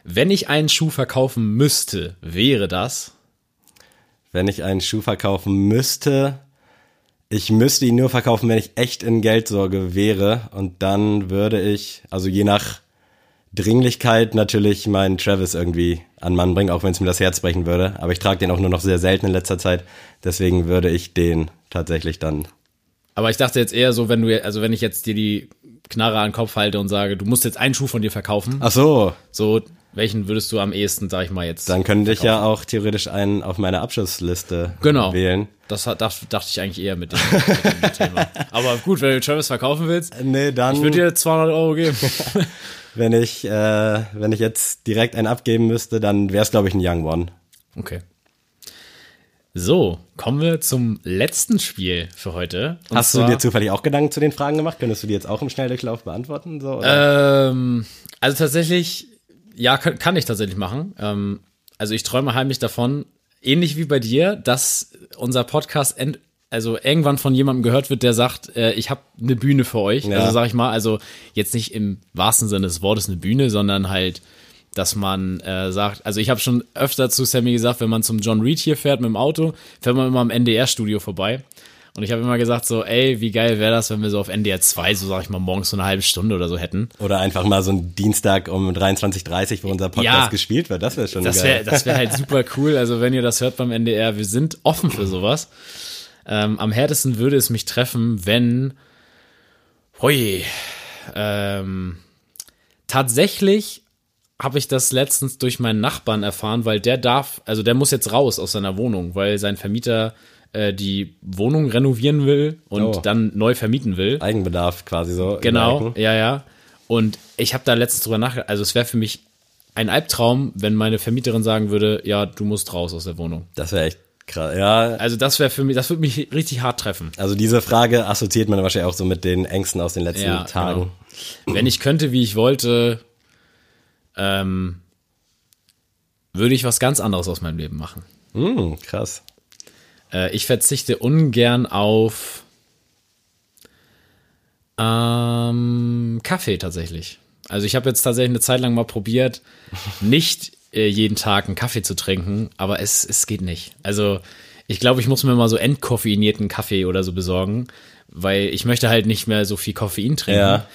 wenn ich einen Schuh verkaufen müsste, wäre das. Wenn ich einen Schuh verkaufen müsste, ich müsste ihn nur verkaufen, wenn ich echt in Geldsorge wäre. Und dann würde ich, also je nach Dringlichkeit natürlich meinen Travis irgendwie an Mann bringen, auch wenn es mir das Herz brechen würde. Aber ich trage den auch nur noch sehr selten in letzter Zeit. Deswegen würde ich den tatsächlich dann. Aber ich dachte jetzt eher so, wenn du, also wenn ich jetzt dir die Knarre an den Kopf halte und sage, du musst jetzt einen Schuh von dir verkaufen, Ach so, so, welchen würdest du am ehesten, sag ich mal jetzt? dann könnte ich ja auch theoretisch einen auf meine Abschlussliste Genau. wählen. Das dacht- dachte ich eigentlich eher mit dem, mit dem Thema. Aber gut, wenn du Travis verkaufen willst, Nee, dann, ich würde dir 200 Euro geben. wenn ich, äh, wenn ich jetzt direkt einen abgeben müsste, dann wäre es glaube ich ein Young One. Okay. So, kommen wir zum letzten Spiel für heute. Hast zwar- du dir zufällig auch Gedanken zu den Fragen gemacht? Könntest du die jetzt auch im Schnelldurchlauf beantworten? So? Ähm, also tatsächlich, ja, kann, kann ich tatsächlich machen. Ähm, also ich träume heimlich davon, ähnlich wie bei dir, dass unser Podcast end, also irgendwann von jemandem gehört wird, der sagt, äh, ich habe eine Bühne für euch. Ja. Also sag ich mal, also jetzt nicht im wahrsten Sinne des Wortes eine Bühne, sondern halt, dass man äh, sagt, also ich habe schon öfter zu Sammy gesagt, wenn man zum John Reed hier fährt mit dem Auto, fährt man immer am NDR-Studio vorbei. Und ich habe immer gesagt so, ey, wie geil wäre das, wenn wir so auf NDR 2, so sag ich mal, morgens so eine halbe Stunde oder so hätten. Oder einfach mal so ein Dienstag um 23.30 wo unser Podcast Ja. gespielt wird. Das wäre schon Das geil. wäre das wär halt super cool. Also wenn ihr das hört beim NDR, wir sind offen für sowas. Ähm, am härtesten würde es mich treffen, wenn, hoi, ähm, tatsächlich habe ich das letztens durch meinen Nachbarn erfahren, weil der darf, also der muss jetzt raus aus seiner Wohnung, weil sein Vermieter äh, die Wohnung renovieren will und Oh. dann neu vermieten will. Eigenbedarf quasi so. Genau, ja, ja. Und ich habe da letztens drüber nachgedacht, also es wäre für mich ein Albtraum, wenn meine Vermieterin sagen würde, ja, du musst raus aus der Wohnung. Das wäre echt krass. Ja, Also das wäre für mich, das würde mich richtig hart treffen. also diese Frage assoziiert man wahrscheinlich auch so mit den Ängsten aus den letzten Ja, Tagen. genau. Wenn ich könnte, wie ich wollte, ähm, würde ich was ganz anderes aus meinem Leben machen. Hm, krass. Äh, ich verzichte ungern auf ähm, Kaffee tatsächlich. Also ich habe jetzt tatsächlich eine Zeit lang mal probiert, nicht äh, jeden Tag einen Kaffee zu trinken, aber es, es geht nicht. Also ich glaube, ich muss mir mal so entkoffeinierten Kaffee oder so besorgen, weil ich möchte halt nicht mehr so viel Koffein trinken. Ja.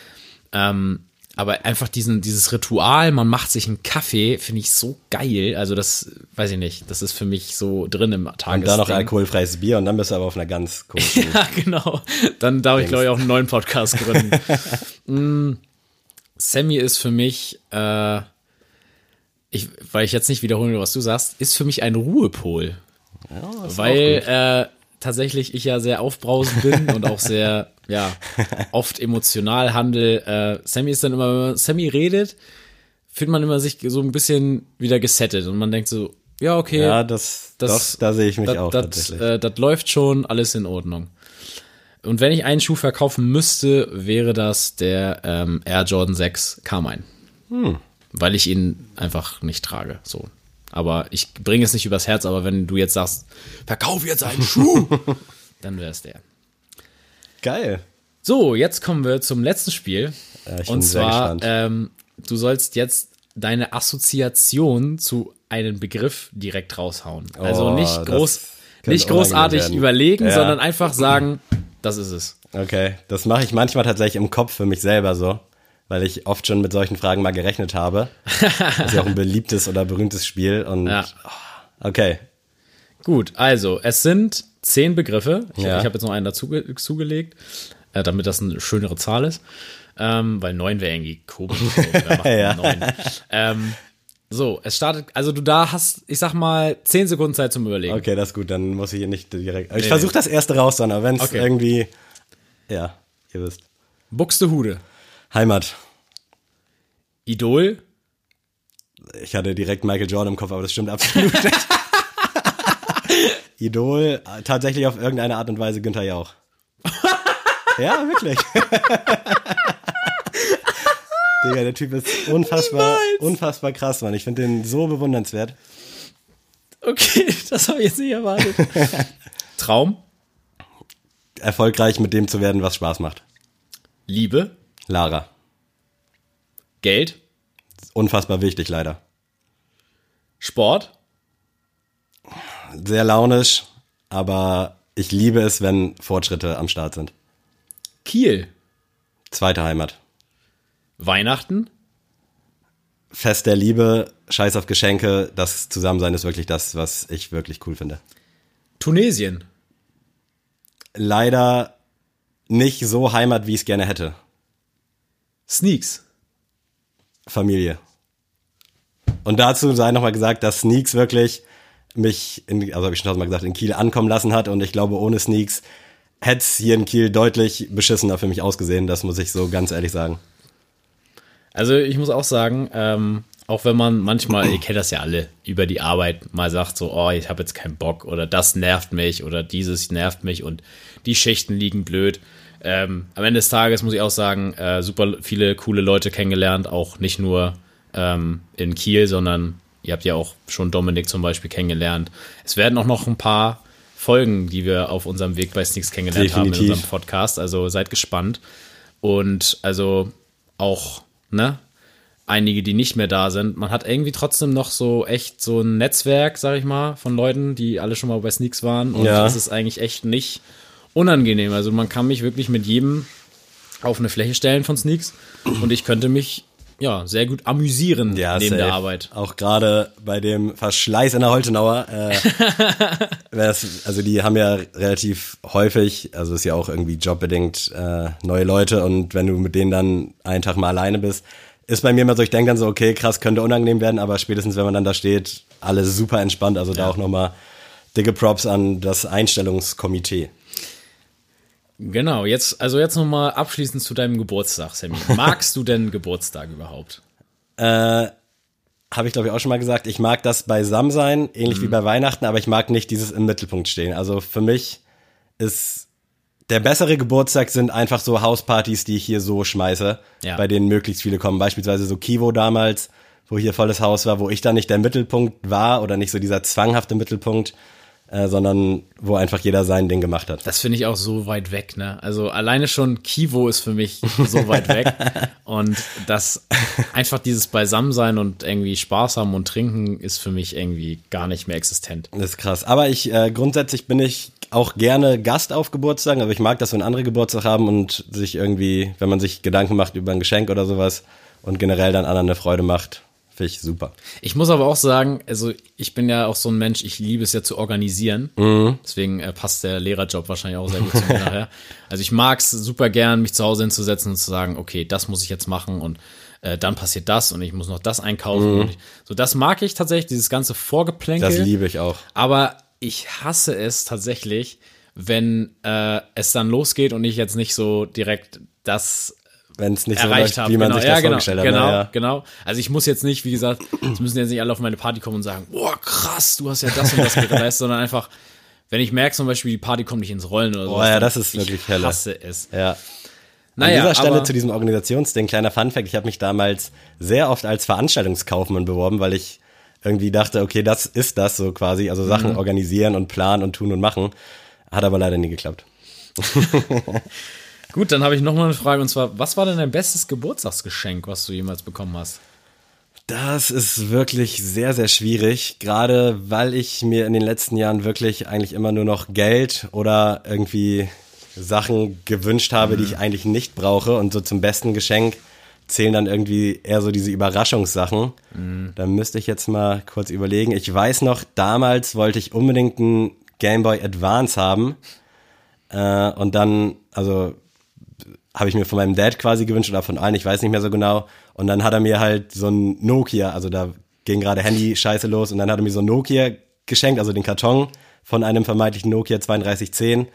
Ähm, aber einfach diesen, dieses Ritual, man macht sich einen Kaffee, finde ich so geil. Also das, weiß ich nicht, das ist für mich so drin im Tages. Und dann noch alkoholfreies Bier und dann bist du aber auf einer ganz komischen. Ja, genau. Dann darf ich, glaube ich, auch einen neuen Podcast gründen. mm, Sammy ist für mich, äh, ich, weil ich jetzt nicht wiederholen will, was du sagst, ist für mich ein Ruhepol. weil äh, tatsächlich ich ja sehr aufbrausend bin und auch sehr, ja, oft emotional handel. Äh, Sammy ist dann immer, wenn Sammy redet, fühlt man immer sich so ein bisschen wieder gesettet und man denkt so, ja, okay, Ja, das, Das- doch, da sehe ich mich das, auch das, tatsächlich. äh, das läuft schon, alles in Ordnung. Und wenn ich einen Schuh verkaufen müsste, wäre das der ähm, Air Jordan 6 Carmine. Hm. Weil ich ihn einfach nicht trage. So. Aber ich bringe es nicht übers Herz, aber wenn du jetzt sagst, verkauf jetzt einen Schuh, dann wäre es der. Geil. So, jetzt kommen wir zum letzten Spiel. Ja, ich bin Und sehr zwar, gespannt. ähm, du sollst jetzt deine Assoziation zu einem Begriff direkt raushauen. Also Oh, nicht das groß, nicht großartig werden. überlegen, Ja. sondern einfach sagen, das ist es. Okay, das mache ich manchmal tatsächlich im Kopf für mich selber so, weil ich oft schon mit solchen Fragen mal gerechnet habe. Das ist ja auch ein beliebtes oder berühmtes Spiel und Ja. okay, Gut, also es sind zehn Begriffe. Ich, Ja. ich habe jetzt noch einen dazu ge- zugelegt, äh, damit das eine schönere Zahl ist. Ähm, weil neun wäre irgendwie komisch. So, Ja. neun? Ähm, so, es startet, also du da hast, ich sag mal, zehn Sekunden Zeit zum Überlegen. okay, das ist gut, dann muss ich hier nicht direkt. Ich Nee, versuche nee. das erste raus, sondern wenn es Okay. irgendwie Ja, ihr wisst. Buxtehude. Heimat. Idol. Ich hatte direkt Michael Jordan im Kopf, aber das stimmt absolut nicht. Idol, äh, tatsächlich auf irgendeine Art und Weise Günther Jauch. ja, wirklich. Digga, der Typ ist unfassbar, unfassbar krass, Mann. Ich finde den so bewundernswert. Okay, das habe ich jetzt nicht erwartet. Traum. Erfolgreich mit dem zu werden, was Spaß macht. Liebe. Lara. Geld. Unfassbar wichtig, leider. Sport. Sehr launisch, aber ich liebe es, wenn Fortschritte am Start sind. Kiel. Zweite Heimat. Weihnachten. Fest der Liebe, Scheiß auf Geschenke, das Zusammensein ist wirklich das, was ich wirklich cool finde. Tunesien. Leider nicht so Heimat, wie ich es gerne hätte. Sneaks. Familie. Und dazu sei nochmal gesagt, dass Sneaks wirklich mich, in, also habe ich schon tausendmal gesagt, in Kiel ankommen lassen hat und ich glaube, ohne Sneaks hätte es hier in Kiel deutlich beschissener für mich ausgesehen, das muss ich so ganz ehrlich sagen. Also ich muss auch sagen, ähm, auch wenn man manchmal, ihr kennt das ja alle, über die Arbeit mal sagt so, oh, ich habe jetzt keinen Bock oder das nervt mich oder dieses nervt mich und die Schichten liegen blöd. Ähm, am Ende des Tages muss ich auch sagen, äh, super viele coole Leute kennengelernt, auch nicht nur ähm, in Kiel, sondern ihr habt ja auch schon Dominik zum Beispiel kennengelernt. Es werden auch noch ein paar Folgen, die wir auf unserem Weg bei Sneaks kennengelernt haben Definitiv. in unserem Podcast. Also seid gespannt. Und also auch, ne, einige, die nicht mehr da sind. Man hat irgendwie trotzdem noch so echt so ein Netzwerk, sag ich mal, von Leuten, die alle schon mal bei Sneaks waren. Und Ja. das ist eigentlich echt nicht unangenehm. Also man kann mich wirklich mit jedem auf eine Fläche stellen von Sneaks und ich könnte mich ja sehr gut amüsieren Ja, neben safe. der Arbeit. Auch gerade bei dem Verschleiß in der Holtenauer. Äh, wär's- also die haben ja relativ häufig, also ist ja auch irgendwie jobbedingt, äh, neue Leute und wenn du mit denen dann einen Tag mal alleine bist, ist bei mir immer so, ich denke dann so, okay, krass, könnte unangenehm werden, aber spätestens wenn man dann da steht, alles super entspannt. Also da auch nochmal dicke Props an das Einstellungskomitee. Genau, jetzt, also jetzt nochmal abschließend zu deinem Geburtstag, Sammy. Magst du denn Geburtstag überhaupt? Äh, habe ich glaube ich auch schon mal gesagt, ich mag das Beisammensein, ähnlich wie bei Weihnachten, aber ich mag nicht dieses im Mittelpunkt stehen. Also für mich ist der bessere Geburtstag sind einfach so Hauspartys, die ich hier so schmeiße, Ja. bei denen möglichst viele kommen. Beispielsweise so Kivo damals, wo hier volles Haus war, wo ich dann nicht der Mittelpunkt war oder nicht so dieser zwanghafte Mittelpunkt, äh, sondern wo einfach jeder sein Ding gemacht hat. Das finde ich auch so weit weg, ne? Also alleine schon Kivo ist für mich so weit weg. Und das einfach dieses Beisammensein und irgendwie Spaß haben und trinken ist für mich irgendwie gar nicht mehr existent. Das ist krass. Aber ich, äh, grundsätzlich bin ich auch gerne Gast auf Geburtstagen. Also ich mag das, wenn andere Geburtstag haben und sich irgendwie, wenn man sich Gedanken macht über ein Geschenk oder sowas und generell dann anderen eine Freude macht, finde ich super. Ich muss aber auch sagen, also ich bin ja auch so ein Mensch, ich liebe es ja zu organisieren. Deswegen äh, passt der Lehrerjob wahrscheinlich auch sehr gut zu mir nachher. Also ich mag es super gern, mich zu Hause hinzusetzen und zu sagen, okay, das muss ich jetzt machen und äh, dann passiert das und ich muss noch das einkaufen. Und ich, so, das mag ich tatsächlich, dieses ganze Vorgeplänkel. Das liebe ich auch. Aber ich hasse es tatsächlich, wenn äh, es dann losgeht und ich jetzt nicht so direkt das Wenn es nicht so erreicht läuft, habe. wie man genau, sich ja, das genau, vorgestellt hat. Genau, Naja. genau. Also ich muss jetzt nicht, wie gesagt, es müssen jetzt nicht alle auf meine Party kommen und sagen, boah, krass, du hast ja das und das geleistet, sondern einfach, wenn ich merke zum Beispiel, die Party kommt nicht ins Rollen oder so. ja, das ist wirklich ich helle. hasse es. Ja. An Naja, dieser Stelle zu diesem Organisationsding, kleiner Funfact, ich habe mich damals sehr oft als Veranstaltungskaufmann beworben, weil ich irgendwie dachte, okay, das ist das so quasi, also Sachen Mhm. organisieren und planen und tun und machen. Hat aber leider nie geklappt. gut, dann habe ich noch mal eine Frage und zwar, was war denn dein bestes Geburtstagsgeschenk, was du jemals bekommen hast? Das ist wirklich sehr, sehr schwierig, gerade weil ich mir in den letzten Jahren wirklich eigentlich immer nur noch Geld oder irgendwie Sachen gewünscht habe, die ich eigentlich nicht brauche. Und so zum besten Geschenk zählen dann irgendwie eher so diese Überraschungssachen. Da müsste ich jetzt mal kurz überlegen. Ich weiß noch, damals wollte ich unbedingt einen Game Boy Advance haben. Äh, und dann, also habe ich mir von meinem Dad quasi gewünscht oder von allen, ich weiß nicht mehr so genau. Und dann hat er mir halt so ein Nokia, also da ging gerade Handy-Scheiße los und dann hat er mir so ein Nokia geschenkt, also den Karton von einem vermeintlichen Nokia 3210.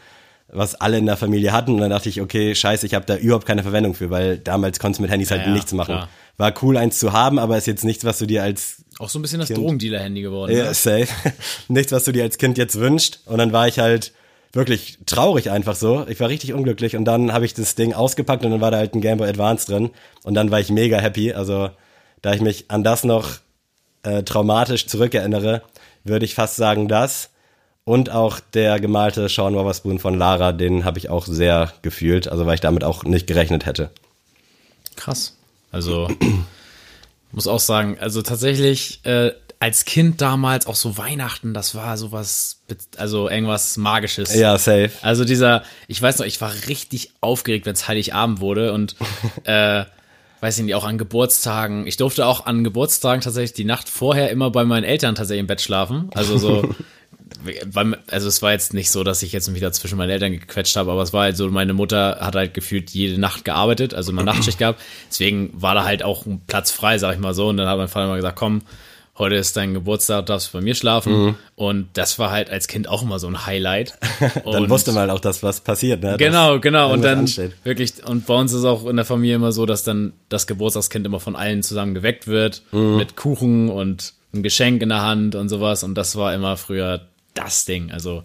was alle in der Familie hatten. Und dann dachte ich, okay, scheiße, ich habe da überhaupt keine Verwendung für, weil damals konntest du mit Handys halt Ja, nichts machen. klar. War cool, eins zu haben, aber ist jetzt nichts, was du dir als Auch so ein bisschen das. Drogendealer-Handy geworden. ja, ne? safe. Nichts, was du dir als Kind jetzt wünscht. Und dann war ich halt wirklich traurig einfach so. Ich war richtig unglücklich und dann habe ich das Ding ausgepackt und dann war da halt ein Game Boy Advance drin und dann war ich mega happy. Also da ich mich an das noch äh, traumatisch zurückerinnere, würde ich fast sagen das. Und auch der gemalte Sean Wotherspoon von Lara, den habe ich auch sehr gefühlt, also weil ich damit auch nicht gerechnet hätte. Krass. Also, muss auch sagen, also tatsächlich, äh, als Kind damals auch so Weihnachten, das war sowas, also irgendwas Magisches. Ja, safe. Also dieser, ich weiß noch, ich war richtig aufgeregt, wenn es Heiligabend wurde und äh, weiß ich nicht, auch an Geburtstagen. Ich durfte auch an Geburtstagen tatsächlich die Nacht vorher immer bei meinen Eltern tatsächlich im Bett schlafen. Also so, also es war jetzt nicht so, dass ich jetzt mich da zwischen meinen Eltern gequetscht habe, aber es war halt so, meine Mutter hat halt gefühlt jede Nacht gearbeitet, also immer Nachtschicht gehabt. Deswegen war da halt auch ein Platz frei, sag ich mal so. Und dann hat mein Vater immer gesagt, komm, heute ist dein Geburtstag, darfst du bei mir schlafen. Und das war halt als Kind auch immer so ein Highlight. Dann wusste man halt auch, dass was passiert. Ne? Genau, genau. Und dann ansteht. wirklich, und bei uns ist auch in der Familie immer so, dass dann das Geburtstagskind immer von allen zusammen geweckt wird, Mhm. mit Kuchen und ein Geschenk in der Hand und sowas. Und das war immer früher das Ding. Also,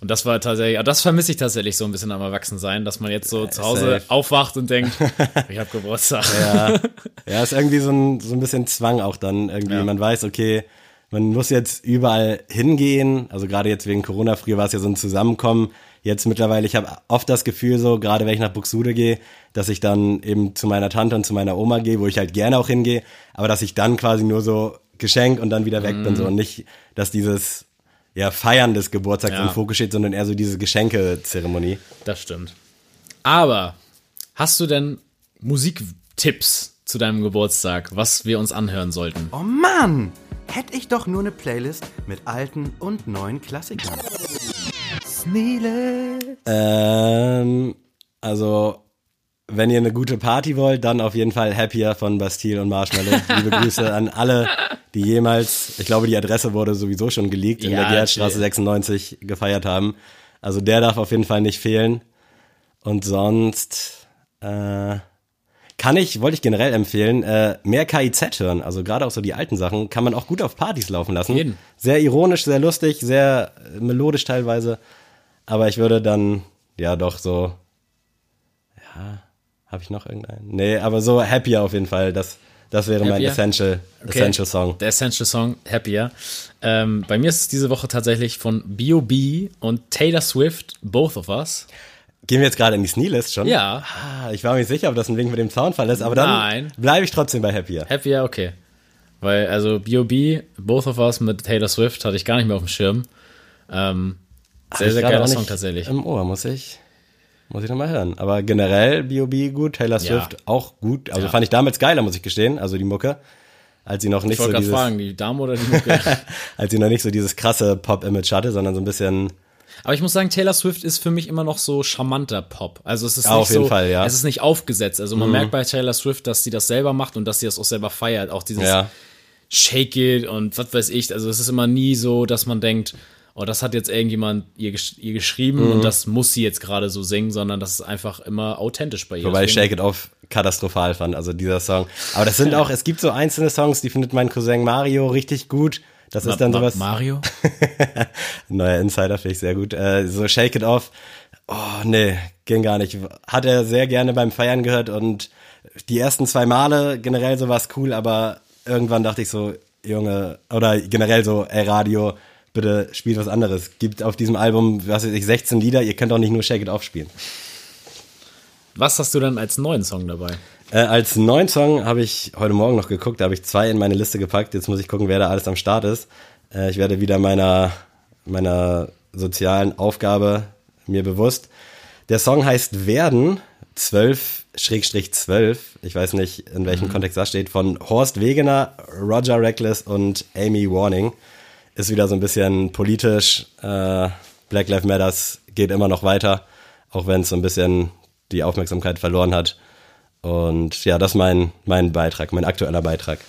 und das war tatsächlich, aber das vermisse ich tatsächlich so ein bisschen am Erwachsensein, dass man jetzt so zu Hause safe. aufwacht und denkt, ich habe Geburtstag. Ja, ja, ist irgendwie so ein, so ein bisschen Zwang auch dann irgendwie. Ja. Man weiß, okay, man muss jetzt überall hingehen. Also gerade jetzt wegen Corona, früher war es ja so ein Zusammenkommen. Jetzt mittlerweile, ich habe oft das Gefühl so, gerade wenn ich nach Buxude gehe, dass ich dann eben zu meiner Tante und zu meiner Oma gehe, wo ich halt gerne auch hingehe, aber dass ich dann quasi nur so Geschenk und dann wieder weg bin so und nicht, dass dieses ja, Feiern des Geburtstags Ja. im Fokus steht, sondern eher so diese Geschenkezeremonie. Das stimmt. Aber hast du denn Musiktipps zu deinem Geburtstag, was wir uns anhören sollten? Oh Mann! Hätte ich doch nur eine Playlist mit alten und neuen Klassikern. Sneele. Ähm, also, wenn ihr eine gute Party wollt, dann auf jeden Fall Happier von Bastille und Marshmallow. Liebe Grüße an alle, die jemals, ich glaube, die Adresse wurde sowieso schon geleakt, in Ja, der Gerhardstraße chill. 96 gefeiert haben. Also der darf auf jeden Fall nicht fehlen. Und sonst, äh, kann ich, wollte ich generell empfehlen, äh, mehr KIZ hören. Also gerade auch so die alten Sachen kann man auch gut auf Partys laufen lassen. jeden. Sehr ironisch, sehr lustig, sehr melodisch teilweise. Aber ich würde dann, ja doch so, ja, habe ich noch irgendeinen? Nee, aber so Happier auf jeden Fall. Das, das wäre mein Happier? Essential, Essential Song. Der Essential Song, Happier. Ähm, bei mir ist es diese Woche tatsächlich von B.O.B. und Taylor Swift, Both of Us. Gehen wir jetzt gerade in die Sneelist schon? Ja, Ah, ich war mir nicht sicher, ob das ein Wink mit dem Soundfall ist, aber dann bleibe ich trotzdem bei Happier. Happier, okay. Weil, also B.O.B., Both of Us mit Taylor Swift hatte ich gar nicht mehr auf dem Schirm. Ähm, sehr, sehr geiler Song tatsächlich. Im Ohr, muss ich, muss ich nochmal hören. Aber generell B.O.B. gut, Taylor Ja. Swift auch gut. Also Ja. fand ich damals geiler, muss ich gestehen, also die Mucke. Als sie noch nicht Ich so dieses, fragen, die Dame oder die Mucke? als sie noch nicht so dieses krasse Pop-Image hatte, sondern so ein bisschen, Aber ich muss sagen, Taylor Swift ist für mich immer noch so charmanter Pop. Also es ist Ja, nicht auf jeden so, Fall, ja. Mhm. es ist nicht aufgesetzt. Also man merkt bei Taylor Swift, dass sie das selber macht und dass sie das auch selber feiert. Auch dieses ja, Shake It und was weiß ich. Also es ist immer nie so, dass man denkt, oh, das hat jetzt irgendjemand ihr, gesch ihr geschrieben Mhm. und das muss sie jetzt gerade so singen, sondern das ist einfach immer authentisch bei ihr. wobei ich Shake It Off katastrophal fand, also dieser Song. Aber das sind auch, es gibt so einzelne Songs, die findet mein Cousin Mario richtig gut. Das ist dann Ma- sowas. Mario? Neuer Insider, finde ich sehr gut. Äh, so Shake It Off. Oh, nee, ging gar nicht. Hat er sehr gerne beim Feiern gehört und die ersten zwei Male generell so war's cool, aber irgendwann dachte ich so, Junge, oder generell so, ey Radio, bitte spielt was anderes. Gibt auf diesem Album, was weiß ich, 16 Lieder, ihr könnt auch nicht nur Shake It Off spielen. Was hast du dann als neuen Song dabei? Äh, als neuen Song habe ich heute Morgen noch geguckt, da habe ich zwei in meine Liste gepackt. Jetzt muss ich gucken, wer da alles am Start ist. Äh, ich werde wieder meiner, meiner sozialen Aufgabe mir bewusst. Der Song heißt Werden, 12-12. Ich weiß nicht, in welchem Kontext das steht. Von Horst Wegener, Roger Reckless und Amy Warning. Ist wieder so ein bisschen politisch. Äh, Black Lives Matters geht immer noch weiter, auch wenn es so ein bisschen die Aufmerksamkeit verloren hat. Und ja, das ist mein, mein Beitrag, mein aktueller Beitrag.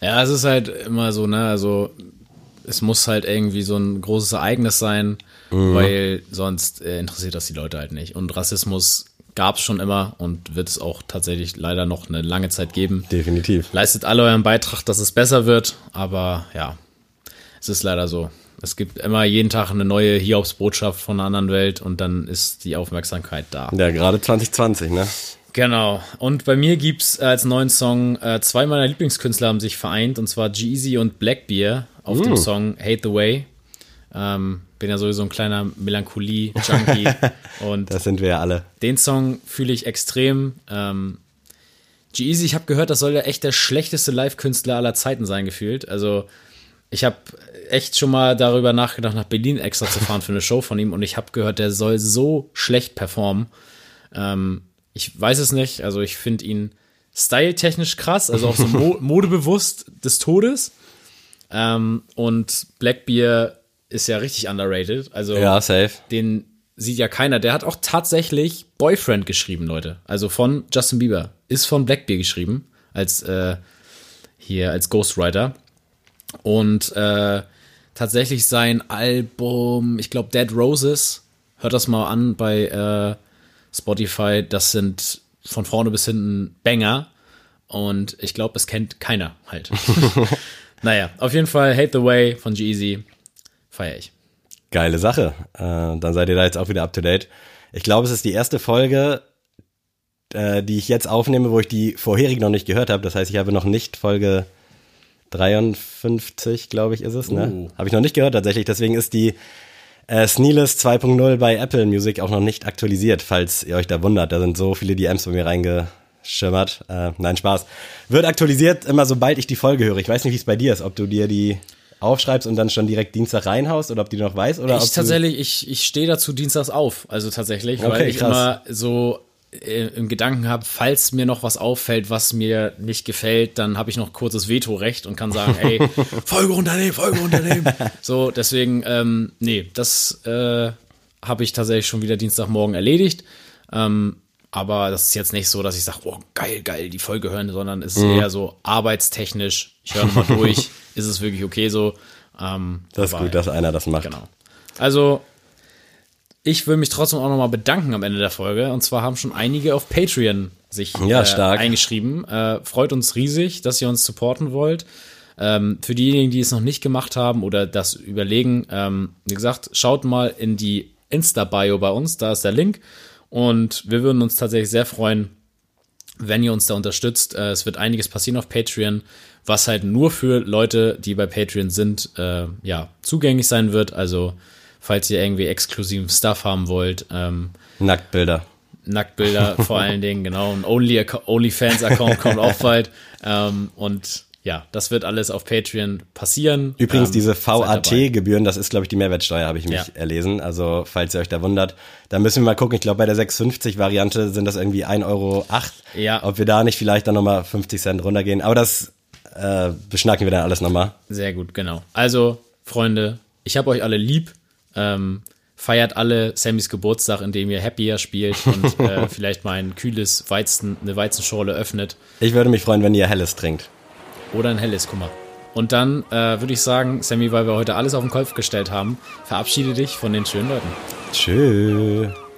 Ja, es ist halt immer so, ne, also es muss halt irgendwie so ein großes Ereignis sein, weil sonst äh, interessiert das die Leute halt nicht. Und Rassismus gab es schon immer und wird es auch tatsächlich leider noch eine lange Zeit geben. Definitiv. Leistet alle euren Beitrag, dass es besser wird, aber ja, es ist leider so. Es gibt immer jeden Tag eine neue Hiobsbotschaft von einer anderen Welt und dann ist die Aufmerksamkeit da. Ja, gerade 2020, ne? Genau. Und bei mir gibt's äh, als neuen Song äh, zwei meiner Lieblingskünstler haben sich vereint und zwar Jeezy und Blackbeer auf dem Song Hate the Way. Ähm, bin ja sowieso ein kleiner Melancholie-Junkie und Das sind wir ja alle. den Song fühle ich extrem. Ähm, G-Eazy, ich habe gehört, das soll ja echt der schlechteste Live-Künstler aller Zeiten sein, gefühlt. Also, ich habe echt schon mal darüber nachgedacht, nach Berlin extra zu fahren für eine Show von ihm und ich habe gehört, der soll so schlecht performen. Ähm, ich weiß es nicht, also ich finde ihn styletechnisch krass, also auch so mo modebewusst des Todes. Ähm, und Blackbeer ist ja richtig underrated. Also, Ja, safe. den sieht ja keiner. Der hat auch tatsächlich Boyfriend geschrieben, Leute. Also von Justin Bieber. Ist von Blackbeard geschrieben. Als äh, hier als Ghostwriter. Und äh, tatsächlich sein Album, ich glaube Dead Roses, hört das mal an bei äh, Spotify. Das sind von vorne bis hinten Banger. Und ich glaube, es kennt keiner halt. naja, auf jeden Fall Hate the Way von G-Eazy. Feier ich. Geile Sache. Äh, dann seid ihr da jetzt auch wieder up to date. Ich glaube, es ist die erste Folge, äh, die ich jetzt aufnehme, wo ich die vorherig noch nicht gehört habe. Das heißt, ich habe noch nicht Folge 53, glaube ich, ist es. Ne? Oh. Habe ich noch nicht gehört tatsächlich. Deswegen ist die äh, Sneeless 2.0 bei Apple Music auch noch nicht aktualisiert, falls ihr euch da wundert. Da sind so viele DMs bei mir reingeschimmert. Äh, nein, Spaß. Wird aktualisiert immer sobald ich die Folge höre. Ich weiß nicht, wie es bei dir ist, ob du dir die aufschreibst und dann schon direkt Dienstag reinhaust oder ob die noch weiß oder ob Ich tatsächlich, ich, ich stehe dazu dienstags auf, also tatsächlich, weil Okay, ich krass. immer so äh, im Gedanken habe, falls mir noch was auffällt, was mir nicht gefällt, dann habe ich noch kurzes Vetorecht und kann sagen, ey, Folge runternehmen. so, deswegen, ähm, nee, das äh, habe ich tatsächlich schon wieder Dienstagmorgen erledigt. Ähm, aber das ist jetzt nicht so, dass ich sage, oh, geil, geil, die Folge hören, sondern es ist Mhm. eher so arbeitstechnisch. Ich höre nochmal durch, ist es wirklich okay so. Ähm, Das ist gut, dass einer das macht. Genau. Also, ich will mich trotzdem auch nochmal bedanken am Ende der Folge. Und zwar haben schon einige auf Patreon sich Ja, äh, eingeschrieben. Äh, freut uns riesig, dass ihr uns supporten wollt. Ähm, für diejenigen, die es noch nicht gemacht haben oder das überlegen, ähm, wie gesagt, schaut mal in die Insta-Bio bei uns, da ist der Link. Und wir würden uns tatsächlich sehr freuen, wenn ihr uns da unterstützt. Äh, es wird einiges passieren auf Patreon, was halt nur für Leute, die bei Patreon sind, äh, ja, zugänglich sein wird. Also, falls ihr irgendwie exklusiven Stuff haben wollt, ähm, Nacktbilder. Nacktbilder vor allen Dingen, genau. Ein Only OnlyFans-Account kommt auch bald. Ähm, und ja, das wird alles auf Patreon passieren. Übrigens, ähm, diese. VAT-Gebühren, das ist, glaube ich, die Mehrwertsteuer, habe ich mich Ja. erlesen. Also, falls ihr euch da wundert, da müssen wir mal gucken. Ich glaube, bei der 650-Variante sind das irgendwie 1,08 Euro. Ja. Ob wir da nicht vielleicht dann nochmal 50 Cent runtergehen. Aber das äh, beschnacken wir dann alles nochmal. Sehr gut, genau. Also, Freunde, ich habe euch alle lieb. Ähm, feiert alle Sammys Geburtstag, indem ihr Happier spielt und äh, vielleicht mal ein kühles Weizen, eine Weizenschorle öffnet Ich würde mich freuen, wenn ihr Helles trinkt. oder ein helles, guck mal. Und dann äh, würde ich sagen, Sammy, weil wir heute alles auf den Kopf gestellt haben, verabschiede dich von den schönen Leuten. Tschüss.